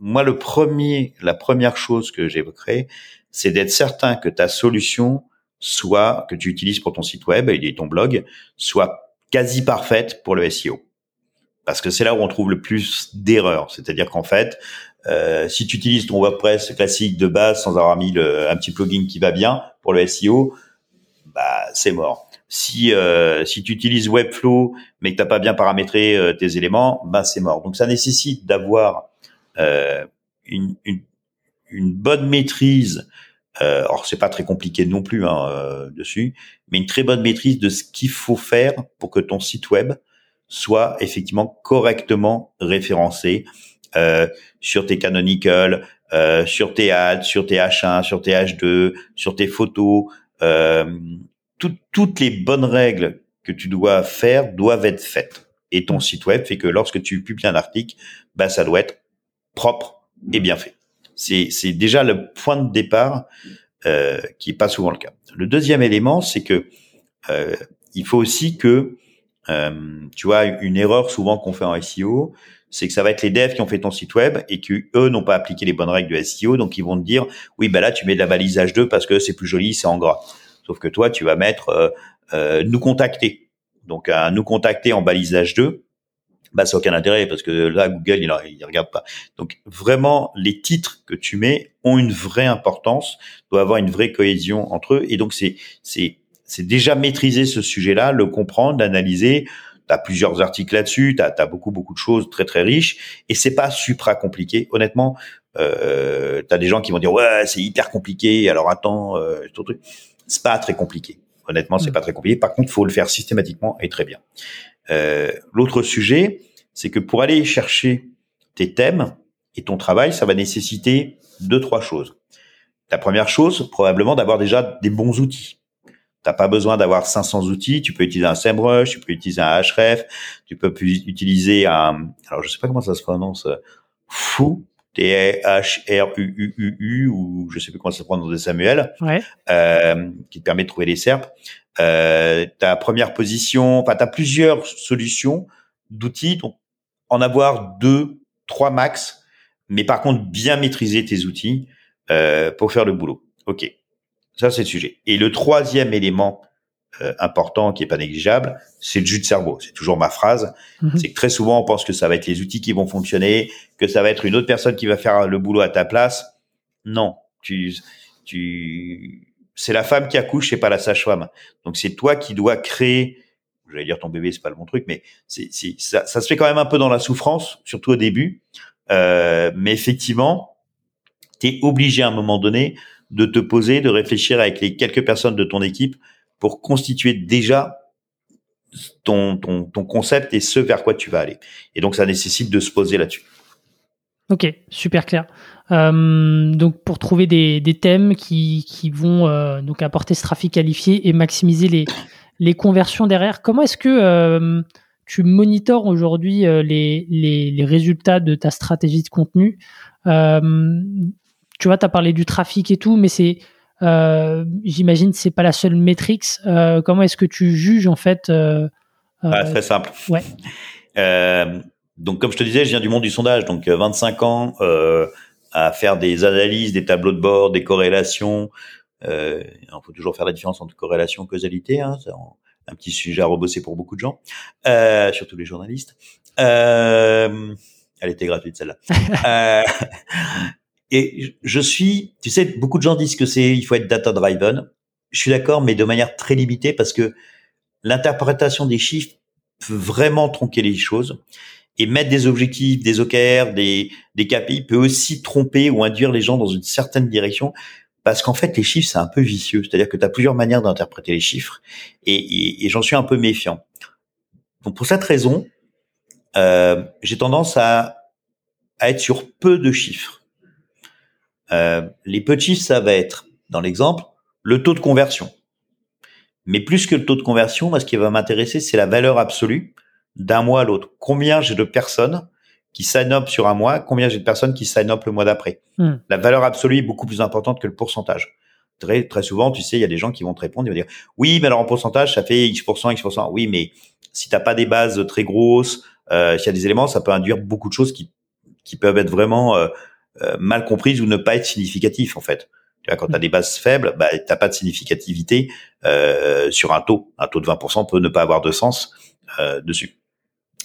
moi, le premier, la première chose que j'évoquerai, c'est d'être certain que ta solution soit que tu utilises pour ton site web et ton blog, soit quasi parfaite pour le SEO. Parce que c'est là où on trouve le plus d'erreurs. C'est-à-dire qu'en fait, euh, si tu utilises ton WordPress classique de base sans avoir mis le, un petit plugin qui va bien pour le SEO, bah c'est mort. Si euh, si tu utilises Webflow mais que t'as pas bien paramétré euh, tes éléments, bah c'est mort. Donc ça nécessite d'avoir euh, une, une, une bonne maîtrise euh, alors c'est pas très compliqué non plus hein, euh, dessus, mais une très bonne maîtrise de ce qu'il faut faire pour que ton site web soit effectivement correctement référencé euh, sur tes canonical, euh, sur tes ads, sur tes H1, sur tes H2, sur tes photos. Euh, toutes les bonnes règles que tu dois faire doivent être faites. Et ton site web fait que lorsque tu publies un article, bah ça doit être propre et bien fait. C'est déjà le point de départ euh, qui est pas souvent le cas. Le deuxième élément, c'est que euh, il faut aussi que euh, tu vois une erreur souvent qu'on fait en SEO, c'est que ça va être les devs qui ont fait ton site web et qui eux n'ont pas appliqué les bonnes règles du SEO, donc ils vont te dire oui ben là tu mets de la balisage 2 parce que c'est plus joli, c'est en gras. Sauf que toi tu vas mettre euh, nous contacter. Donc nous contacter en balisage 2, bah ça aucun intérêt parce que là Google il, il regarde pas. Donc vraiment les titres que tu mets ont une vraie importance, doit avoir une vraie cohésion entre eux et donc c'est c'est c'est déjà maîtriser ce sujet-là, le comprendre, l'analyser. Tu as plusieurs articles là-dessus, tu as, beaucoup beaucoup de choses très très riches et c'est pas supra compliqué. Honnêtement, euh, tu as des gens qui vont dire ouais c'est hyper compliqué. Alors attends, euh, truc. C'est pas très compliqué. Honnêtement, c'est mm. pas très compliqué. Par contre, faut le faire systématiquement et très bien. Euh, L'autre sujet, c'est que pour aller chercher tes thèmes et ton travail, ça va nécessiter deux, trois choses. La première chose, probablement d'avoir déjà des bons outils. T'as pas besoin d'avoir 500 outils. Tu peux utiliser un SEMrush, tu peux utiliser un Href, tu peux utiliser un, alors je sais pas comment ça se prononce, Fou, T-H-R-U-U-U-U, ou je sais plus comment ça se prononce Samuel, ouais. euh, qui te permet de trouver les SERP. Euh, ta première position, enfin, tu as plusieurs solutions d'outils. Donc, en avoir deux, trois max, mais par contre bien maîtriser tes outils euh, pour faire le boulot. Ok, ça c'est le sujet. Et le troisième élément euh, important qui est pas négligeable, c'est le jus de cerveau. C'est toujours ma phrase. Mhm. C'est que très souvent on pense que ça va être les outils qui vont fonctionner, que ça va être une autre personne qui va faire le boulot à ta place. Non, tu, tu, c'est la femme qui accouche, c'est pas la sage-femme. Donc c'est toi qui dois créer. J'allais dire ton bébé, c'est pas le bon truc, mais ça, ça se fait quand même un peu dans la souffrance, surtout au début. Euh, mais effectivement, tu es obligé à un moment donné de te poser, de réfléchir avec les quelques personnes de ton équipe pour constituer déjà ton, ton, ton concept et ce vers quoi tu vas aller. Et donc, ça nécessite de se poser là-dessus. Ok, super clair. Euh, donc pour trouver des, des thèmes qui, qui vont euh, donc apporter ce trafic qualifié et maximiser les, les conversions derrière. Comment est-ce que euh, tu monitores aujourd'hui euh, les, les, les, résultats de ta stratégie de contenu? Euh, Tu vois, tu as parlé du trafic et tout, mais c'est euh, j'imagine c'est pas la seule métrique. Comment est-ce que tu juges en fait ah, Très simple. Ouais. <laughs> donc comme je te disais, je viens du monde du sondage, donc 25 ans à faire des analyses, des tableaux de bord, des corrélations. Euh, il faut toujours faire la différence entre corrélation et causalité. Hein, c'est un petit sujet à rebosser pour beaucoup de gens, euh, surtout les journalistes. Euh, elle était gratuite celle-là. <laughs> Et je suis, tu sais, beaucoup de gens disent que c'est, il faut être data driven. Je suis d'accord, mais de manière très limitée parce que l'interprétation des chiffres peut vraiment tronquer les choses et mettre des objectifs, des OKR, des, des KPI peut aussi tromper ou induire les gens dans une certaine direction parce qu'en fait, les chiffres, c'est un peu vicieux. C'est-à-dire que tu as plusieurs manières d'interpréter les chiffres et, j'en suis un peu méfiant. Donc pour cette raison, euh, j'ai tendance à, être sur peu de chiffres. Euh, les petits, ça va être, dans l'exemple, le taux de conversion. Mais plus que le taux de conversion, moi, ce qui va m'intéresser, c'est la valeur absolue d'un mois à l'autre. Combien j'ai de personnes qui sign up sur un mois, combien j'ai de personnes qui sign up le mois d'après. Hmm. La valeur absolue est beaucoup plus importante que le pourcentage. Très, très souvent, tu sais, il y a des gens qui vont te répondre, ils vont dire, oui, mais alors en pourcentage, ça fait X%, X%. Oui, mais si t'as pas des bases très grosses, euh, s'il y a des éléments, ça peut induire beaucoup de choses qui, qui peuvent être vraiment euh, euh, mal comprise ou ne pas être significatif en fait. Tu vois, quand tu as mm. des bases faibles, bah, t'as pas de significativité euh, sur un taux. Un taux de 20% peut ne pas avoir de sens euh, dessus.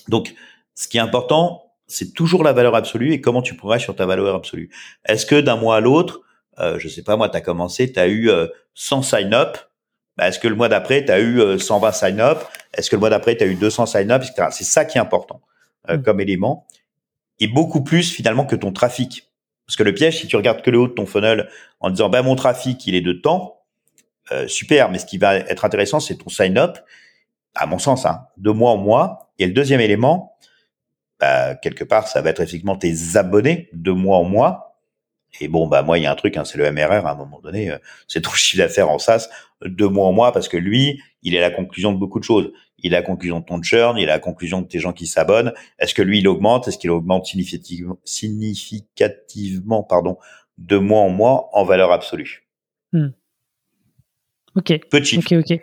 Donc, ce qui est important, c'est toujours la valeur absolue et comment tu progresses sur ta valeur absolue. Est-ce que d'un mois à l'autre, euh, je sais pas moi, tu as commencé, tu as eu 100 euh, sign-up, bah, est-ce que le mois d'après, tu as eu 120 sign-up Est-ce que le mois d'après, tu as eu 200 sign-up C'est ça qui est important euh, mm. comme élément. Et beaucoup plus finalement que ton trafic. Parce que le piège, si tu regardes que le haut de ton funnel en disant, bah, mon trafic, il est de temps, euh, super, mais ce qui va être intéressant, c'est ton sign-up, à mon sens, hein, de mois en mois. Et le deuxième élément, bah, quelque part, ça va être effectivement tes abonnés de mois en mois. Et bon, bah moi, il y a un truc, hein, c'est le MRR à un moment donné, euh, c'est ton <laughs> chiffre d'affaires en SaaS de mois en mois, parce que lui, il est la conclusion de beaucoup de choses il a la conclusion de ton churn, il a la conclusion de tes gens qui s'abonnent. Est-ce que lui, il augmente? Est-ce qu'il augmente significativement, significativement pardon, de mois en mois en valeur absolue? Hmm. Ok. Petit. Ok, ok.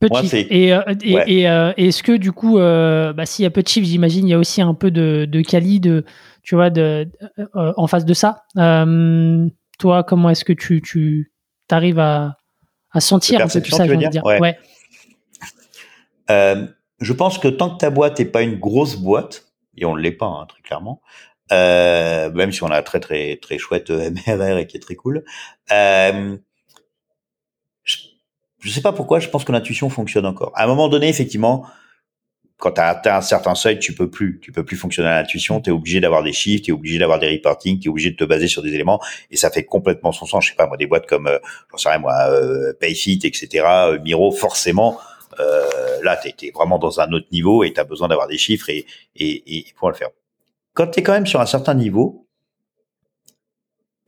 Petit. et, euh, et, euh, est-ce que du coup, euh, bah, s'il y a peu de chiffres, j'imagine, il y a aussi un peu de, de quali, de, tu vois, de, en face de ça. toi, comment est-ce que tu, tu arrives à, à sentir un peu tout ça, je veux dire, ouais. Euh, je pense que tant que ta boîte n'est pas une grosse boîte, et on ne l'est pas hein, très clairement, euh, même si on a un très très très chouette <laughs> MRR et qui est très cool, euh, je sais pas pourquoi, je pense que l'intuition fonctionne encore. À un moment donné, effectivement, quand tu as atteint un certain seuil, tu peux plus, tu peux plus fonctionner à l'intuition, tu es obligé d'avoir des chiffres, tu es obligé d'avoir des reporting, tu es obligé de te baser sur des éléments et ça fait complètement son sens, je sais pas moi des boîtes comme euh, j'en sais rien moi euh, Payfit etc., euh, Miro forcément euh, là, tu es, vraiment dans un autre niveau et tu as besoin d'avoir des chiffres et, pour le faire. Quand tu es quand même sur un certain niveau,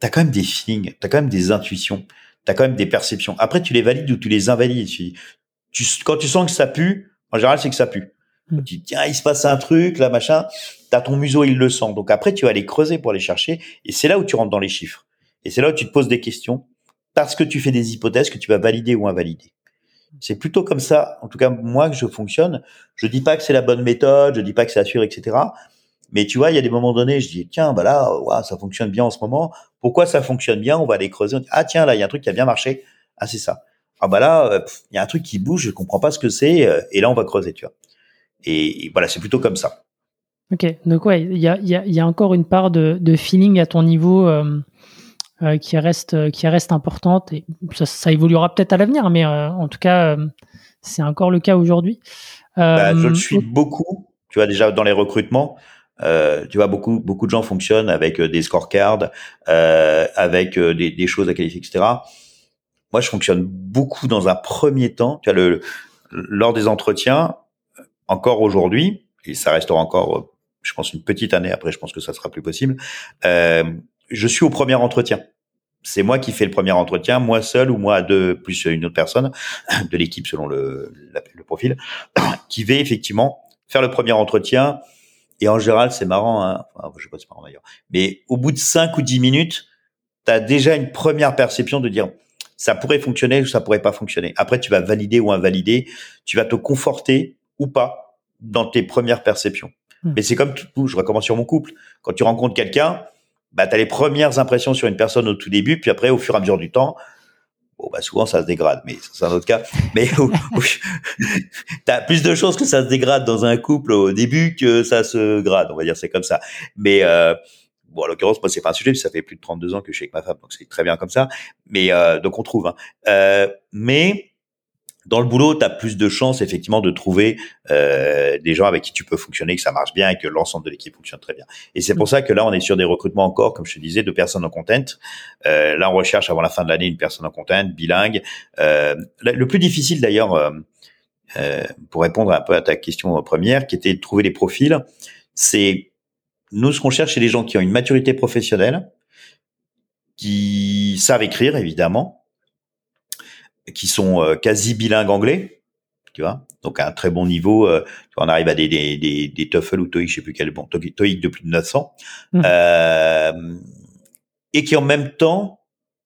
tu as quand même des feelings, tu as quand même des intuitions, tu as quand même des perceptions. Après, tu les valides ou tu les invalides. Tu, quand tu sens que ça pue, en général, c'est que ça pue. Hmm. Tu dis, tiens, il se passe un truc, là, machin, t'as ton museau, il le sent. Donc après, tu vas aller creuser pour aller chercher, et c'est là où tu rentres dans les chiffres. Et c'est là où tu te poses des questions, parce que tu fais des hypothèses que tu vas valider ou invalider. C'est plutôt comme ça, en tout cas moi, que je fonctionne. Je dis pas que c'est la bonne méthode, je dis pas que c'est sûr, etc. Mais tu vois, il y a des moments donnés, je dis tiens, bah là, ça fonctionne bien en ce moment. Pourquoi ça fonctionne bien? On va aller creuser. ah tiens, là, il y a un truc qui a bien marché. Ah c'est ça. Ah bah là, euh, il y a un truc qui bouge, je comprends pas ce que c'est. Euh, et là, on va creuser, tu vois. Et, voilà, c'est plutôt comme ça. Ok, donc ouais, il y a, y, a, y a, encore une part de, de feeling à ton niveau euh, qui reste qui reste importante et ça, ça évoluera peut-être à l'avenir, mais en tout cas, c'est encore le cas aujourd'hui. Bah, je le suis beaucoup. Tu vois déjà dans les recrutements, euh, tu vois, beaucoup beaucoup de gens fonctionnent avec euh, des scorecards, euh, avec euh, des, des, choses à qualifier, etc. Moi, je fonctionne beaucoup dans un premier temps. Tu vois, le, lors des entretiens, encore aujourd'hui, et ça restera encore, je pense, une petite année. Après, je pense que ça sera plus possible. Euh, je suis au premier entretien. C'est moi qui fais le premier entretien, moi seul ou moi deux plus une autre personne de l'équipe selon le, le profil, qui va effectivement faire le premier entretien et en général, c'est marrant, hein. enfin, je sais pas, c'est marrant d'ailleurs. Mais au bout de 5 ou 10 minutes, tu as déjà une première perception de dire ça pourrait fonctionner ou ça pourrait pas fonctionner. Après, tu vas valider ou invalider, tu vas te conforter ou pas dans tes premières perceptions. Hmm. Mais c'est comme tout, je recommence sur mon couple. Quand tu rencontres quelqu'un, bah, tu as les premières impressions sur une personne au tout début, puis après, au fur et à mesure du temps, Bon, bah souvent ça se dégrade, mais c'est un autre cas. Mais <laughs> t'as plus de chances que ça se dégrade dans un couple au début que ça se grade, on va dire c'est comme ça. Mais euh, bon, en l'occurrence, moi c'est pas un sujet, ça fait plus de 32 ans que je suis avec ma femme, donc c'est très bien comme ça. Mais euh, donc on trouve. Hein. Euh, mais dans le boulot, tu as plus de chances effectivement de trouver euh, des gens avec qui tu peux fonctionner, que ça marche bien et que l'ensemble de l'équipe fonctionne très bien. Et c'est pour mm. ça que là, on est sur des recrutements encore, comme je te disais, de personnes en content. Euh, là, on recherche avant la fin de l'année une personne en content, bilingue. Euh, le plus difficile d'ailleurs, euh, euh, pour répondre un peu à ta question première, qui était de trouver des profils, c'est nous ce qu'on cherche, c'est des gens qui ont une maturité professionnelle, qui savent écrire évidemment, qui sont euh, quasi bilingues anglais, tu vois. Donc à un très bon niveau, euh, on arrive à des, des, des, des TOEFL ou TOEIC, je sais plus quel, bon, TOEIC de plus de 900, mmh. euh, et qui en même temps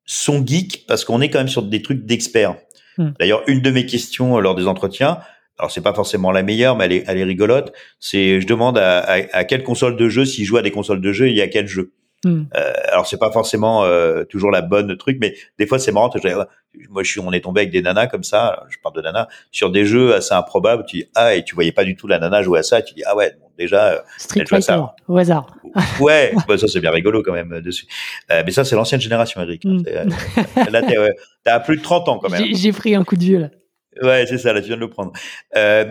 sont geeks parce qu'on est quand même sur des trucs d'experts. Mmh. D'ailleurs, une de mes questions euh, lors des entretiens, alors c'est pas forcément la meilleure, mais elle est, elle est rigolote. C'est, je demande à, à, à, quelle console de jeu, s'il joue à des consoles de jeu, il y a quel jeu? Hmm. Euh, alors c'est pas forcément euh, toujours la bonne truc, mais des fois c'est marrant. moi, je suis, on est tombé avec des nanas comme ça. Je parle de nanas sur des jeux assez improbables. Tu dis ah et tu voyais pas du tout la nana jouer à ça. Tu dis ah ouais, bon, déjà. Euh, Street Fighter au hasard. <laughs> Ouais, bah, ça c'est bien rigolo quand même dessus. Euh, mais ça c'est l'ancienne génération, Eric. Hmm. Euh, là t'as plus de 30 ans quand même. <laughs> J'ai pris un coup de vieux là. Ouais, c'est ça. Là, tu viens de le prendre. Euh,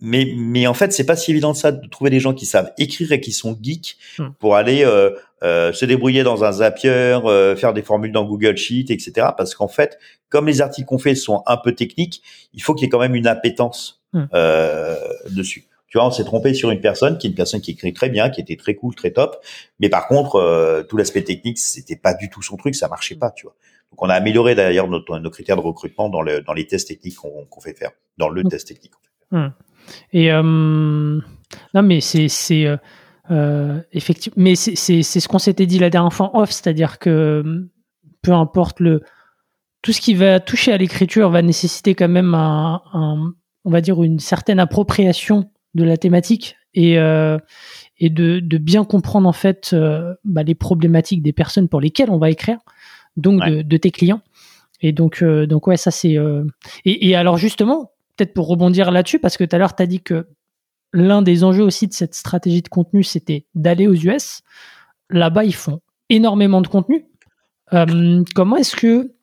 mais mais en fait c'est pas si évident de ça de trouver des gens qui savent écrire et qui sont geeks hmm. pour aller euh, euh, se débrouiller dans un Zapier, euh, faire des formules dans Google Sheet, etc. Parce qu'en fait, comme les articles qu'on fait sont un peu techniques, il faut qu'il y ait quand même une appétence euh, dessus. Tu vois, on s'est trompé sur une personne qui est une personne qui écrit très bien, qui était très cool, très top, mais par contre, euh, tout l'aspect technique, c'était pas du tout son truc, ça marchait pas, tu vois. Donc, on a amélioré d'ailleurs nos, nos critères de recrutement dans, le, dans les tests techniques qu'on fait faire, dans le hmm. test technique. Hmm. Et euh, non, mais c'est euh, euh, effectivement, mais c'est ce qu'on s'était dit la dernière fois en off, c'est-à-dire que peu importe le tout ce qui va toucher à l'écriture va nécessiter quand même un, un, on va dire une certaine appropriation de la thématique et euh, et de, de, bien comprendre en fait euh, bah, les problématiques des personnes pour lesquelles on va écrire, donc de, de, tes clients. Et donc euh, donc ouais ça c'est et, et alors justement peut-être pour rebondir là-dessus, parce que tout à l'heure, tu as dit que l'un des enjeux aussi de cette stratégie de contenu, c'était d'aller aux US. Là-bas, ils font énormément de contenu. Euh, comment est-ce que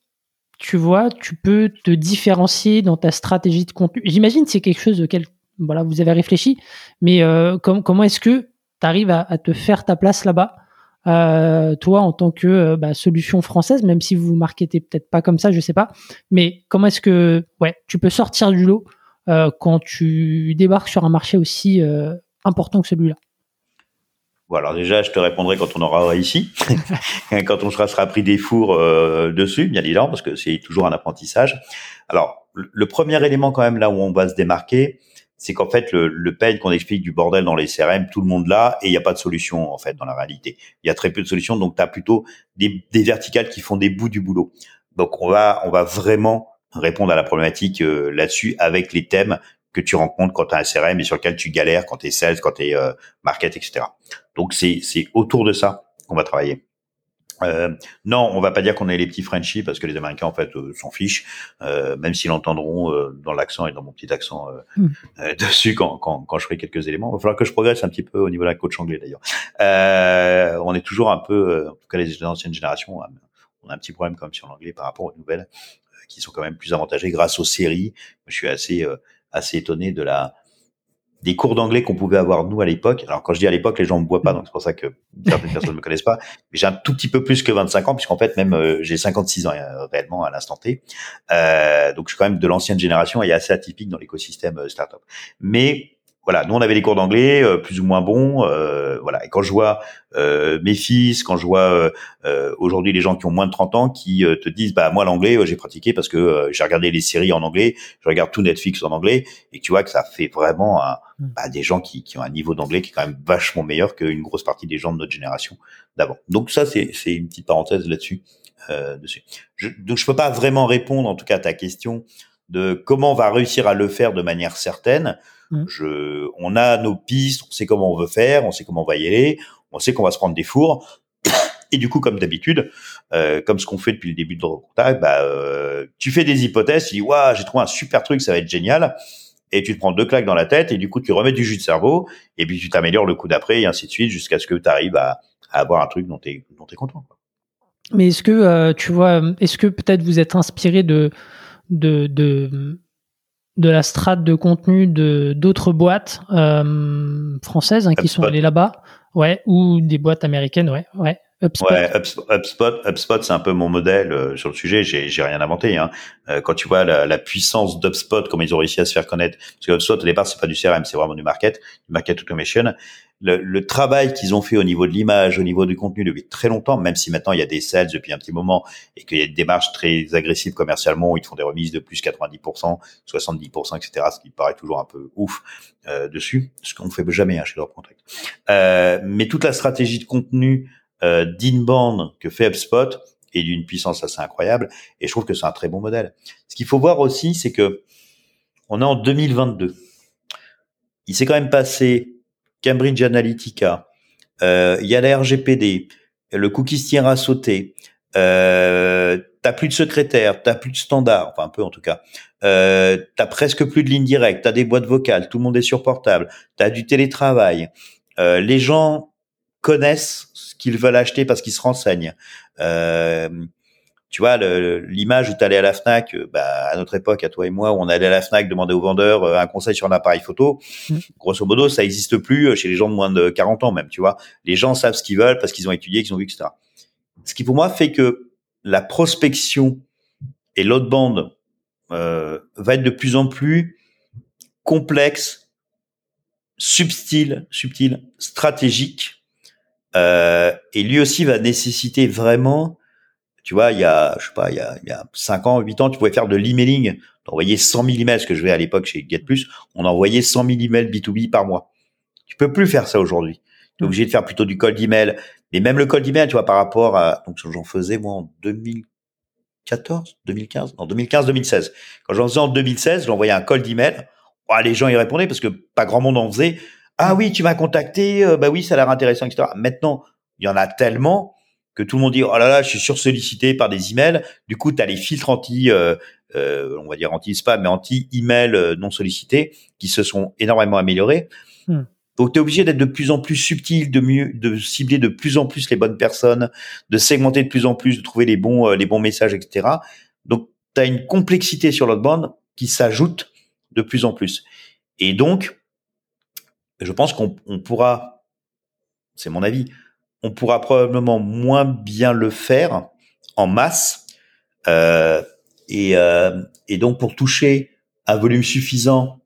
tu vois, tu peux te différencier dans ta stratégie de contenu? J'imagine que c'est quelque chose auquel voilà, vous avez réfléchi, mais euh, comment est-ce que tu arrives à, te faire ta place là-bas? Euh, toi en tant que bah, solution française, même si vous vous marketez peut-être pas comme ça, je sais pas. Mais comment est-ce que ouais, tu peux sortir du lot euh, quand tu débarques sur un marché aussi euh, important que celui-là? Bon, alors déjà, je te répondrai quand on aura réussi, <laughs> quand on sera, sera pris des fours euh, dessus, bien évidemment, parce que c'est toujours un apprentissage. Alors, le premier élément quand même là où on va se démarquer, c'est qu'en fait le, le pain qu'on explique du bordel dans les CRM, tout le monde l'a et il n'y a pas de solution en fait dans la réalité. Il y a très peu de solutions, donc tu as plutôt des, des, verticales qui font des bouts du boulot. Donc on va on va vraiment répondre à la problématique euh, là-dessus avec les thèmes que tu rencontres quand tu as un CRM et sur lequel tu galères quand tu es sales, quand tu es euh, market, etc. Donc c'est c'est autour de ça qu'on va travailler. Euh, non, on va pas dire qu'on est les petits Frenchies parce que les Américains en fait euh, s'en fichent, euh, même s'ils l'entendront euh, dans l'accent et dans mon petit accent mm. <laughs> dessus quand, quand, quand, je ferai quelques éléments. Il va falloir que je progresse un petit peu au niveau de la coach anglais d'ailleurs. on est toujours un peu, en tout cas les anciennes générations, on a un petit problème comme sur l'anglais par rapport aux nouvelles qui sont quand même plus avantagées grâce aux séries. Je suis assez assez étonné de la des cours d'anglais qu'on pouvait avoir nous à l'époque. Alors quand je dis à l'époque, les gens me voient pas, donc c'est pour ça que certaines personnes ne me connaissent pas. Mais j'ai un tout petit peu plus que 25 ans, puisqu'en fait même euh, j'ai 56 ans euh, réellement à l'instant T. Euh, donc je suis quand même de l'ancienne génération et assez atypique dans l'écosystème euh, startup. Mais voilà, nous on avait des cours d'anglais euh, plus ou moins bons, euh, voilà. Et quand je vois euh, mes fils, quand je vois aujourd'hui les gens qui ont moins de 30 ans qui te disent, bah moi l'anglais j'ai pratiqué parce que j'ai regardé les séries en anglais, je regarde tout Netflix en anglais, et tu vois que ça fait vraiment un, mm. bah, des gens qui, qui ont un niveau d'anglais qui est quand même vachement meilleur qu'une grosse partie des gens de notre génération d'avant. Donc ça c'est c'est une petite parenthèse là-dessus. dessus. Je, donc je peux pas vraiment répondre en tout cas à ta question de comment on va réussir à le faire de manière certaine. Mmh. Je, on a nos pistes, on sait comment on veut faire, on sait comment on va y aller, on sait qu'on va se prendre des fours. <coughs> Et du coup, comme d'habitude, euh, comme ce qu'on fait depuis le début de contact, bah, euh, tu fais des hypothèses, tu dis waouh, j'ai trouvé un super truc, ça va être génial, et tu te prends deux claques dans la tête, et du coup, tu remets du jus de cerveau, et puis tu t'améliores le coup d'après, et ainsi de suite, jusqu'à ce que tu arrives à, à, avoir un truc dont tu es, dont es content. Quoi. Mais est-ce que euh, tu vois, est-ce que peut-être vous êtes inspiré de de, de de la strate de contenu de d'autres boîtes euh, françaises hein, qui sont allées là-bas, ouais, ou des boîtes américaines, ouais, ouais. HubSpot. Ouais, HubSpot, HubSpot, c'est un peu mon modèle euh, sur le sujet. J'ai, j'ai rien inventé. Hein. Euh, quand tu vois la, la puissance d'HubSpot, comment ils ont réussi à se faire connaître, parce que HubSpot au départ c'est pas du CRM, c'est vraiment du market, du market automation le, le travail qu'ils ont fait au niveau de l'image, au niveau du contenu depuis très longtemps, même si maintenant il y a des sales depuis un petit moment et qu'il y a des démarches très agressives commercialement où ils font des remises de plus 90%, 70%, etc., ce qui paraît toujours un peu ouf euh, dessus, ce qu'on ne fait jamais hein, chez leur Contact. Euh, mais toute la stratégie de contenu euh, d'inbound que fait HubSpot est d'une puissance assez incroyable et je trouve que c'est un très bon modèle. Ce qu'il faut voir aussi, c'est que on est en 2022. Il s'est quand même passé Cambridge Analytica, euh, il y a la RGPD, le cookie tient à sauter, euh, t'as plus de secrétaire, t'as plus de standard, enfin un peu en tout cas, euh, t'as presque plus de ligne directe, t'as des boîtes vocales, tout le monde est sur portable, t'as du télétravail, euh, les gens connaissent ce qu'ils veulent acheter parce qu'ils se renseignent. Euh, tu vois, l'image où tu allais à la FNAC, euh, bah, à notre époque, à toi et moi, où on allait à la FNAC demander au vendeur euh, un conseil sur un appareil photo, mmh. grosso modo, ça n'existe plus chez les gens de moins de 40 ans même, tu vois. Les gens savent ce qu'ils veulent parce qu'ils ont étudié, qu'ils ont vu, etc. Ce qui, pour moi, fait que la prospection et l'autre bande euh, va être de plus en plus complexe, subtil, subtil, stratégique, et lui aussi va nécessiter vraiment tu vois, il y a, je sais pas, il y a, il y a 5 ans, 8 ans, tu pouvais faire de l'emailing, d'envoyer 100 000 emails, ce que je vais à l'époque chez GetPlus, on envoyait 100 000 emails B2B par mois. Tu peux plus faire ça aujourd'hui. Tu es obligé de faire plutôt du cold email. Mais même le cold email, tu vois, par rapport à, donc j'en faisais moi en 2014, 2015, en 2015, 2016. Quand j'en faisais en 2016, j'envoyais un cold email. Oh, les gens y répondaient parce que pas grand monde en faisait. Ah oui, tu m'as contacté, euh, bah oui, ça a l'air intéressant, etc. Maintenant, il y en a tellement que tout le monde dit oh là là, je suis sursollicité par des emails. Du coup, tu as les filtres anti, euh, euh, on va dire anti spam, mais anti email euh, non sollicités qui se sont énormément améliorés. Hmm. Donc, tu es obligé d'être de plus en plus subtil, de mieux, de cibler de plus en plus les bonnes personnes, de segmenter de plus en plus, de trouver les bons, les bons messages, etc. Donc, tu as une complexité sur bande qui s'ajoute de plus en plus. Et donc, je pense qu'on pourra, c'est mon avis, on pourra probablement moins bien le faire en masse. Euh, et, euh, et, donc pour toucher un volume suffisant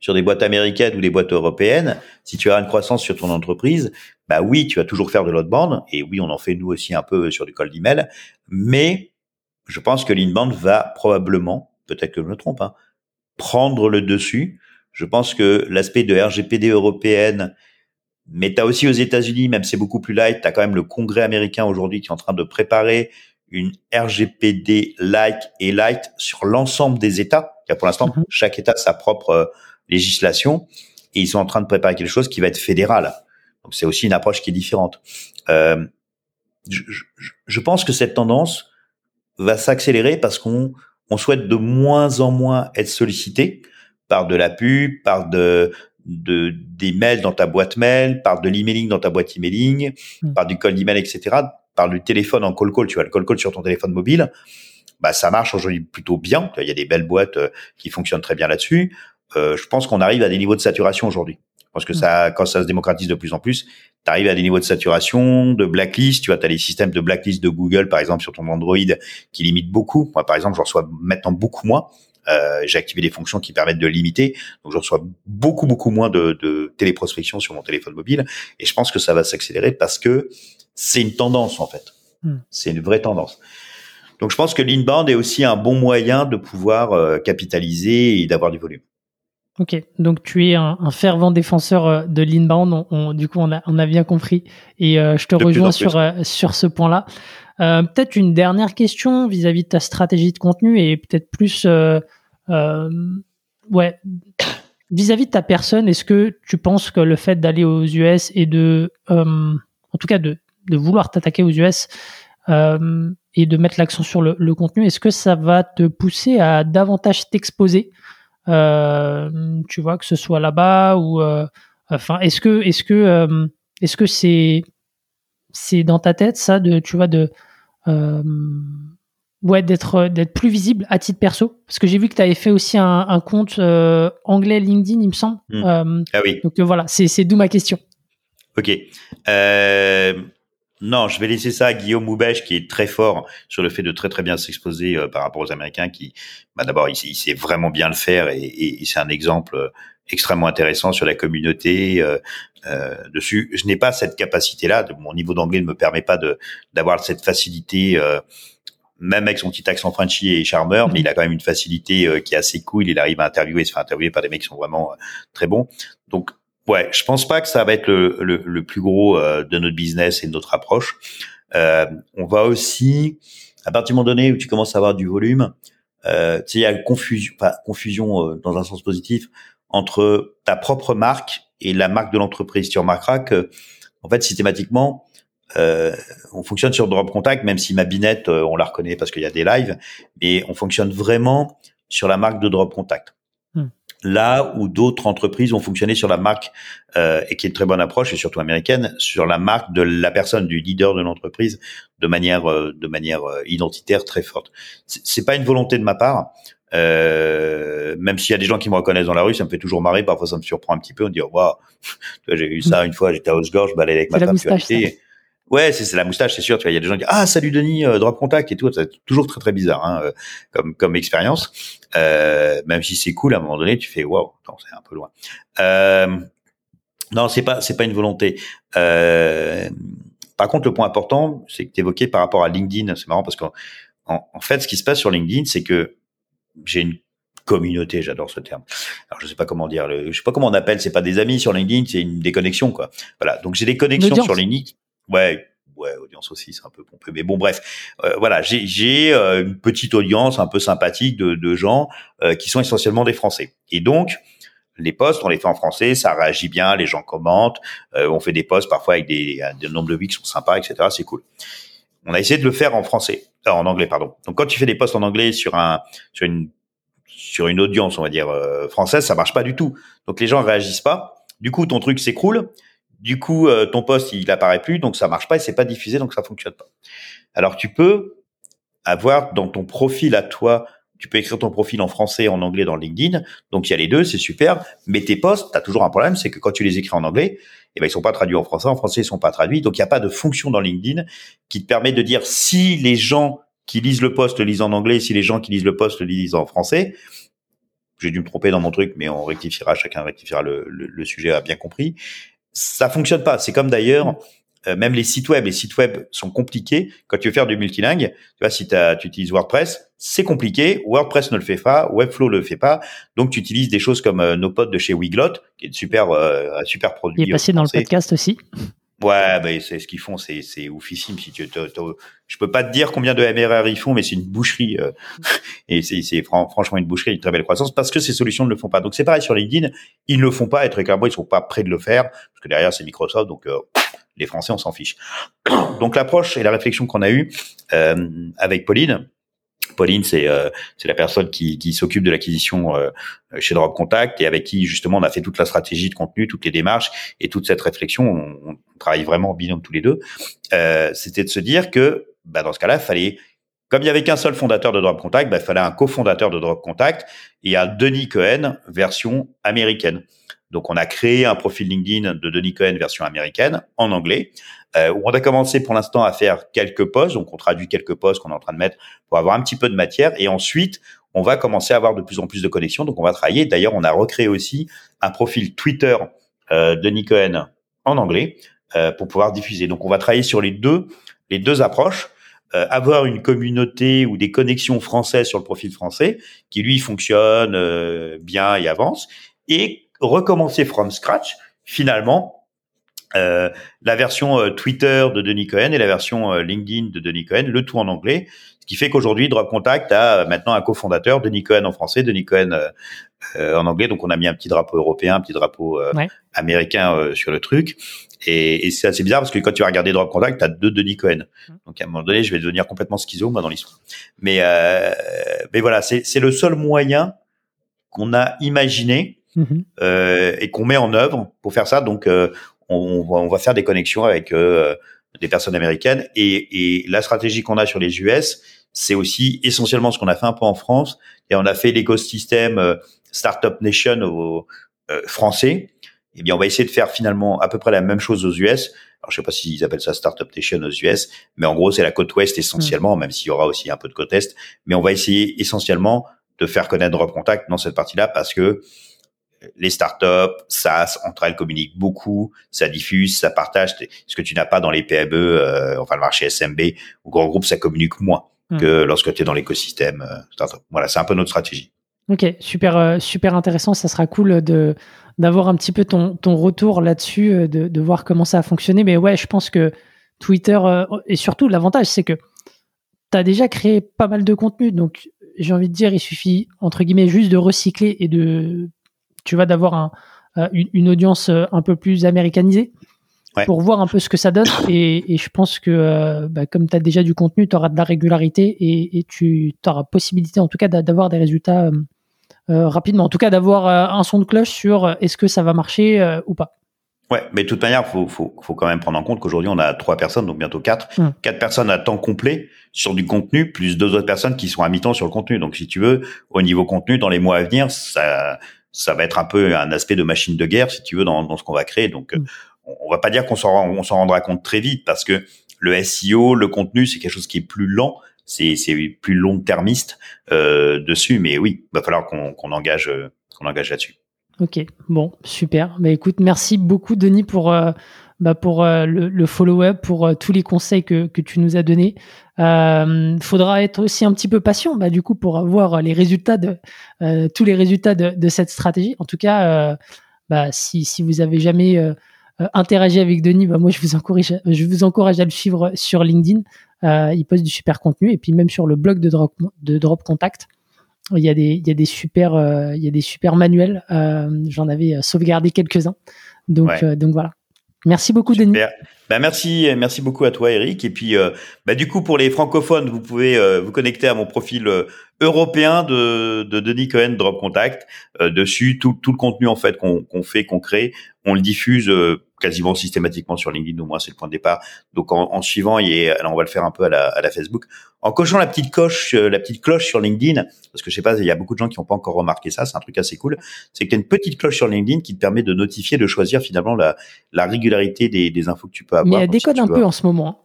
sur des boîtes américaines ou des boîtes européennes, si tu as une croissance sur ton entreprise, bah oui, tu vas toujours faire de l'outbound. Et oui, on en fait nous aussi un peu sur du cold email. Mais je pense que l'inbound va probablement, peut-être que je me trompe, hein, prendre le dessus. Je pense que l'aspect de RGPD européenne mais tu as aussi aux États-Unis, même c'est beaucoup plus light, tu as quand même le Congrès américain aujourd'hui qui est en train de préparer une RGPD like et light sur l'ensemble des États. Pour l'instant, mhm. chaque État a sa propre euh, législation et ils sont en train de préparer quelque chose qui va être fédéral. Donc c'est aussi une approche qui est différente. Euh, je, je, je, pense que cette tendance va s'accélérer parce qu'on on souhaite de moins en moins être sollicité par de la pub, par de, de des mails dans ta boîte mail, par de l'emailing dans ta boîte emailing, mmh. par du cold email, etc., par le téléphone en call call. Tu vois le call call sur ton téléphone mobile. Bah, ça marche aujourd'hui plutôt bien. Il y a des belles boîtes euh, qui fonctionnent très bien là-dessus. Euh, je pense qu'on arrive à des niveaux de saturation aujourd'hui. Parce que mm. ça, quand ça se démocratise de plus en plus, tu arrives à des niveaux de saturation, de blacklist. Tu vois, tu as les systèmes de blacklist de Google, par exemple, sur ton Android, qui limitent beaucoup. Moi, par exemple, je reçois maintenant beaucoup moins. Euh, j'ai activé des fonctions qui permettent de limiter. Donc, je reçois beaucoup, beaucoup moins de, de téléprospection sur mon téléphone mobile. Et je pense que ça va s'accélérer parce que c'est une tendance, en fait. Mm. C'est une vraie tendance. Donc, je pense que l'inbound est aussi un bon moyen de pouvoir euh, capitaliser et d'avoir du volume. Ok, donc tu es un, fervent défenseur euh, de l'inbound, on, du coup on a, on a bien compris, et euh, je te rejoins sur, euh, sur ce point-là. Peut-être une dernière question vis-à-vis de ta stratégie de contenu et peut-être plus, ouais, vis-à-dire de ta personne, est-ce que tu penses que le fait d'aller aux US et de, en tout cas de, vouloir t'attaquer aux US et de mettre l'accent sur le, le contenu, est-ce que ça va te pousser à davantage t'exposer euh, tu vois, que ce soit là-bas ou, euh, enfin, est-ce que, est-ce que, euh, est-ce que c'est, c'est dans ta tête ça de, tu vois, de, ouais, d'être, d'être plus visible à titre perso? Parce que j'ai vu que tu avais fait aussi un, un compte anglais LinkedIn, il me semble. Mmh. ah oui. Donc voilà, c'est, c'est d'où ma question. Ok. Euh, non, je vais laisser ça à Guillaume Moubèche, qui est très fort sur le fait de très très bien s'exposer euh, par rapport aux Américains, qui, bah, d'abord, il, sait vraiment bien le faire et, et, c'est un exemple euh, extrêmement intéressant sur la communauté euh, euh dessus. Je n'ai pas cette capacité-là. Mon niveau d'anglais ne me permet pas de d'avoir cette facilité. même avec son petit accent Frenchy et charmeur, mais il a quand même une facilité qui est assez cool. Il arrive à interviewer, se faire interviewer par des mecs qui sont vraiment très bons. Donc, Ouais, je pense pas que ça va être le, le, le plus gros euh, de notre business et de notre approche. Euh, on va aussi, à partir du moment donné où tu commences à avoir du volume, euh, tu sais, il y a confusion, enfin, confusion euh, dans un sens positif entre ta propre marque et la marque de l'entreprise. Tu remarqueras que, en fait, systématiquement, euh, on fonctionne sur Drop Contact, même si ma binette, euh, on la reconnaît parce qu'il y a des lives, mais on fonctionne vraiment sur la marque de Drop Contact là où d'autres entreprises ont fonctionné sur la marque euh, et qui est une très bonne approche et surtout américaine sur la marque de la personne du leader de l'entreprise de manière euh, de manière euh, identitaire très forte. C'est pas une volonté de ma part. Euh, même s'il y a des gens qui me reconnaissent dans la rue, ça me fait toujours marrer. Parfois, ça me surprend un petit peu. On dit, waouh, <laughs> j'ai eu ça une fois. J'étais à Haute-Gorge, je balayais avec ma femme. Ouais, c'est la moustache, c'est sûr. Tu vois, il y a des gens qui disent ah salut Denis, euh, drop contact et tout. C'est toujours très très bizarre hein, euh, comme comme expérience. Euh, même si c'est cool, à un moment donné, tu fais waouh, c'est un peu loin. Euh, non, c'est pas c'est pas une volonté. Euh, par contre, le point important, c'est que tu évoquais par rapport à LinkedIn. C'est marrant parce qu'en en, fait, ce qui se passe sur LinkedIn, c'est que j'ai une communauté, j'adore ce terme. Alors je sais pas comment dire, le, je sais pas comment on appelle, c'est pas des amis sur LinkedIn, c'est une des connexions quoi. Voilà, donc j'ai des connexions sur LinkedIn Ouais, ouais, audience aussi, c'est un peu pompeux. Mais bon, bref, euh, voilà, j'ai euh, une petite audience un peu sympathique de, de gens euh, qui sont essentiellement des Français. Et donc, les posts, on les fait en français, ça réagit bien, les gens commentent, on fait des posts parfois avec des, des nombres de vues qui sont sympas, etc. C'est cool. On a essayé de le faire en français, en anglais, pardon. Donc, quand tu fais des posts en anglais sur un, sur une, sur une audience, on va dire française, ça marche pas du tout. Donc, les gens réagissent pas. Du coup, ton truc s'écroule du coup, euh, ton poste, il apparaît plus, donc ça marche pas et c'est pas diffusé, donc ça fonctionne pas. Alors, tu peux avoir dans ton profil à toi, tu peux écrire ton profil en français en anglais dans LinkedIn. Donc, il y a les deux, c'est super. Mais tes posts, as toujours un problème, c'est que quand tu les écris en anglais, eh ben, ils sont pas traduits en français. En français, ils sont pas traduits. Donc, il n'y a pas de fonction dans LinkedIn qui te permet de dire si les gens qui lisent le post le lisent en anglais, si les gens qui lisent le post le lisent en français. J'ai dû me tromper dans mon truc, mais on rectifiera, chacun rectifiera le, le, le sujet, a bien compris ça fonctionne pas. C'est comme d'ailleurs, euh, même les sites web, les sites web sont compliqués. Quand tu veux faire du multilingue, tu vois, si tu utilises WordPress, c'est compliqué. WordPress ne le fait pas, Webflow ne le fait pas. Donc, tu utilises des choses comme euh, nos potes de chez Wiglot, qui est super, euh, un super produit. Il est passé dans le podcast aussi. Ouais, bah, c'est ce qu'ils font, c'est c'est oufissime. Si tu, je peux pas te dire combien de MRR ils font, mais c'est une boucherie euh, <laughs> et c'est c'est franchement une boucherie, une très belle croissance parce que ces solutions ne le font pas. Donc c'est pareil sur LinkedIn, ils ne le font pas et très clairement ils sont pas prêts de le faire parce que derrière c'est Microsoft, donc euh, les Français on s'en fiche. <coughs> Donc l'approche et la réflexion qu'on a eue euh, avec Pauline, Pauline, c'est euh, la personne qui, qui s'occupe de l'acquisition euh, chez Drop Contact et avec qui justement on a fait toute la stratégie de contenu, toutes les démarches et toute cette réflexion. On, travaille vraiment en binôme tous les deux. Euh, C'était de se dire que bah, dans ce cas-là, fallait comme il y avait qu'un seul fondateur de Drop Contact, bah, il fallait un cofondateur de Drop Contact et un Denis Cohen version américaine. Donc, on a créé un profil LinkedIn de Denis Cohen version américaine en anglais, euh, où on a commencé pour l'instant à faire quelques posts. Donc, on traduit quelques posts qu'on est en train de mettre pour avoir un petit peu de matière. Et ensuite, on va commencer à avoir de plus en plus de connexions. Donc, on va travailler. D'ailleurs, on a recréé aussi un profil Twitter euh, de Denis Cohen en anglais euh, pour pouvoir diffuser. Donc, on va travailler sur les deux, les deux approches. Euh, avoir une communauté ou des connexions françaises sur le profil français qui lui fonctionne bien et avance et recommencer from scratch, finalement, euh, la version euh, Twitter de Denis Cohen et la version euh, LinkedIn de Denis Cohen, le tout en anglais, ce qui fait qu'aujourd'hui Drop Contact a maintenant un cofondateur, Denis Cohen en français, Denis Cohen en anglais. Donc on a mis un petit drapeau européen, un petit drapeau américain sur le truc. Et, et c'est assez bizarre parce que quand tu vas regarder Drop Contact, tu as deux Denis Cohen. Mmh. Donc à un moment donné, je vais devenir complètement schizo moi dans l'histoire. Mais mais voilà, c'est le seul moyen qu'on a imaginé Mhm. euh, et qu'on met en œuvre pour faire ça. Donc, euh, on, on, va faire des connexions avec euh, des personnes américaines. Et, et la stratégie qu'on a sur les US, c'est aussi essentiellement ce qu'on a fait un peu en France. Et on a fait l'écosystème euh, Startup Nation au, français. et eh bien, on va essayer de faire finalement à peu près la même chose aux US. Alors, je sais pas s'ils appellent ça Startup Nation aux US, mais en gros, c'est la côte ouest essentiellement, mhm. même s'il y aura aussi un peu de côte est. Mais on va essayer essentiellement de faire connaître Drop Contact dans cette partie-là parce que les startups, SaaS, entre elles communiquent beaucoup, ça diffuse, ça partage. Ce que tu n'as pas dans les PME, euh, enfin le marché SMB ou grand groupe, ça communique moins hmm. que lorsque tu es dans l'écosystème euh, startup. Voilà, c'est un peu notre stratégie. Ok, super, euh, super intéressant. Ça sera cool de d'avoir un petit peu ton, ton retour là-dessus, de, de voir comment ça a fonctionné. Mais ouais, je pense que Twitter, et surtout l'avantage, c'est que tu as déjà créé pas mal de contenu. Donc, j'ai envie de dire, il suffit, entre guillemets, juste de recycler et de tu vas d'avoir euh, une, audience euh, un peu plus américanisée pour voir un peu ce que ça donne. <coughs> Et, je pense que euh, bah, comme tu as déjà du contenu, tu auras de la régularité et, tu auras possibilité en tout cas d'avoir des résultats rapidement. En tout cas, d'avoir un son de cloche sur est-ce que ça va marcher ou pas. Ouais, mais de toute manière, faut, faut, faut quand même prendre en compte qu'aujourd'hui, on a trois personnes, donc bientôt quatre. Hum. Quatre personnes à temps complet sur du contenu, plus deux autres personnes qui sont à mi-temps sur le contenu. Donc, si tu veux, au niveau contenu, dans les mois à venir, ça, ça va être un peu un aspect de machine de guerre, si tu veux, dans, dans ce qu'on va créer. Donc, mm. on va pas dire qu'on s'en on s'en rendra compte très vite parce que le SEO, le contenu, c'est quelque chose qui est plus lent, c'est c'est plus long termiste euh, dessus. Mais oui, va falloir qu'on qu'on engage qu'on engage là-dessus. Ok, bon, super. Bah écoute, merci beaucoup Denis pour euh, bah pour euh, le, follow-up, pour euh, tous les conseils que, que tu nous as donnés. Euh, faudra être aussi un petit peu patient, bah, du coup, pour avoir les résultats de euh, tous les résultats de, de, cette stratégie. En tout cas, bah, si, si vous avez jamais interagi avec Denis, bah, moi, je vous encourage, je vous encourage à le suivre sur LinkedIn. il poste du super contenu et puis même sur le blog de Drop, de Drop Contact. Il y a des, il y a des super, il y a des super manuels. J'en avais sauvegardé quelques-uns. Donc, donc voilà. Merci beaucoup, Denis. Ben merci, merci beaucoup à toi, Eric. Et puis, euh, bah, du coup, pour les francophones, vous pouvez euh, vous connecter à mon profil euh, européen de, de Denis Cohen Drop Contact. dessus, tout, tout le contenu en fait qu'on fait, qu'on crée, on le diffuse quasiment systématiquement sur LinkedIn, au moins c'est le point de départ. Donc en, en suivant, et alors on va le faire un peu à la, à la Facebook, en cochant la petite coche, euh, la petite cloche sur LinkedIn, parce que je sais pas, il y a beaucoup de gens qui n'ont pas encore remarqué ça, c'est un truc assez cool. C'est que tu as une petite cloche sur LinkedIn qui te permet de notifier, de choisir finalement la, la régularité des, des infos que tu peux avoir. Mais elle décode un peu en ce moment. Hein.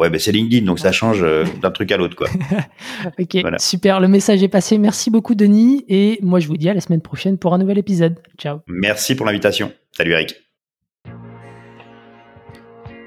Ouais, ben c'est LinkedIn, donc ça change euh, <laughs> d'un truc à l'autre, quoi. <laughs> ok, super. Le message est passé. Merci beaucoup, Denis. Et moi, je vous dis à la semaine prochaine pour un nouvel épisode. Ciao. Merci pour l'invitation. Salut, Eric.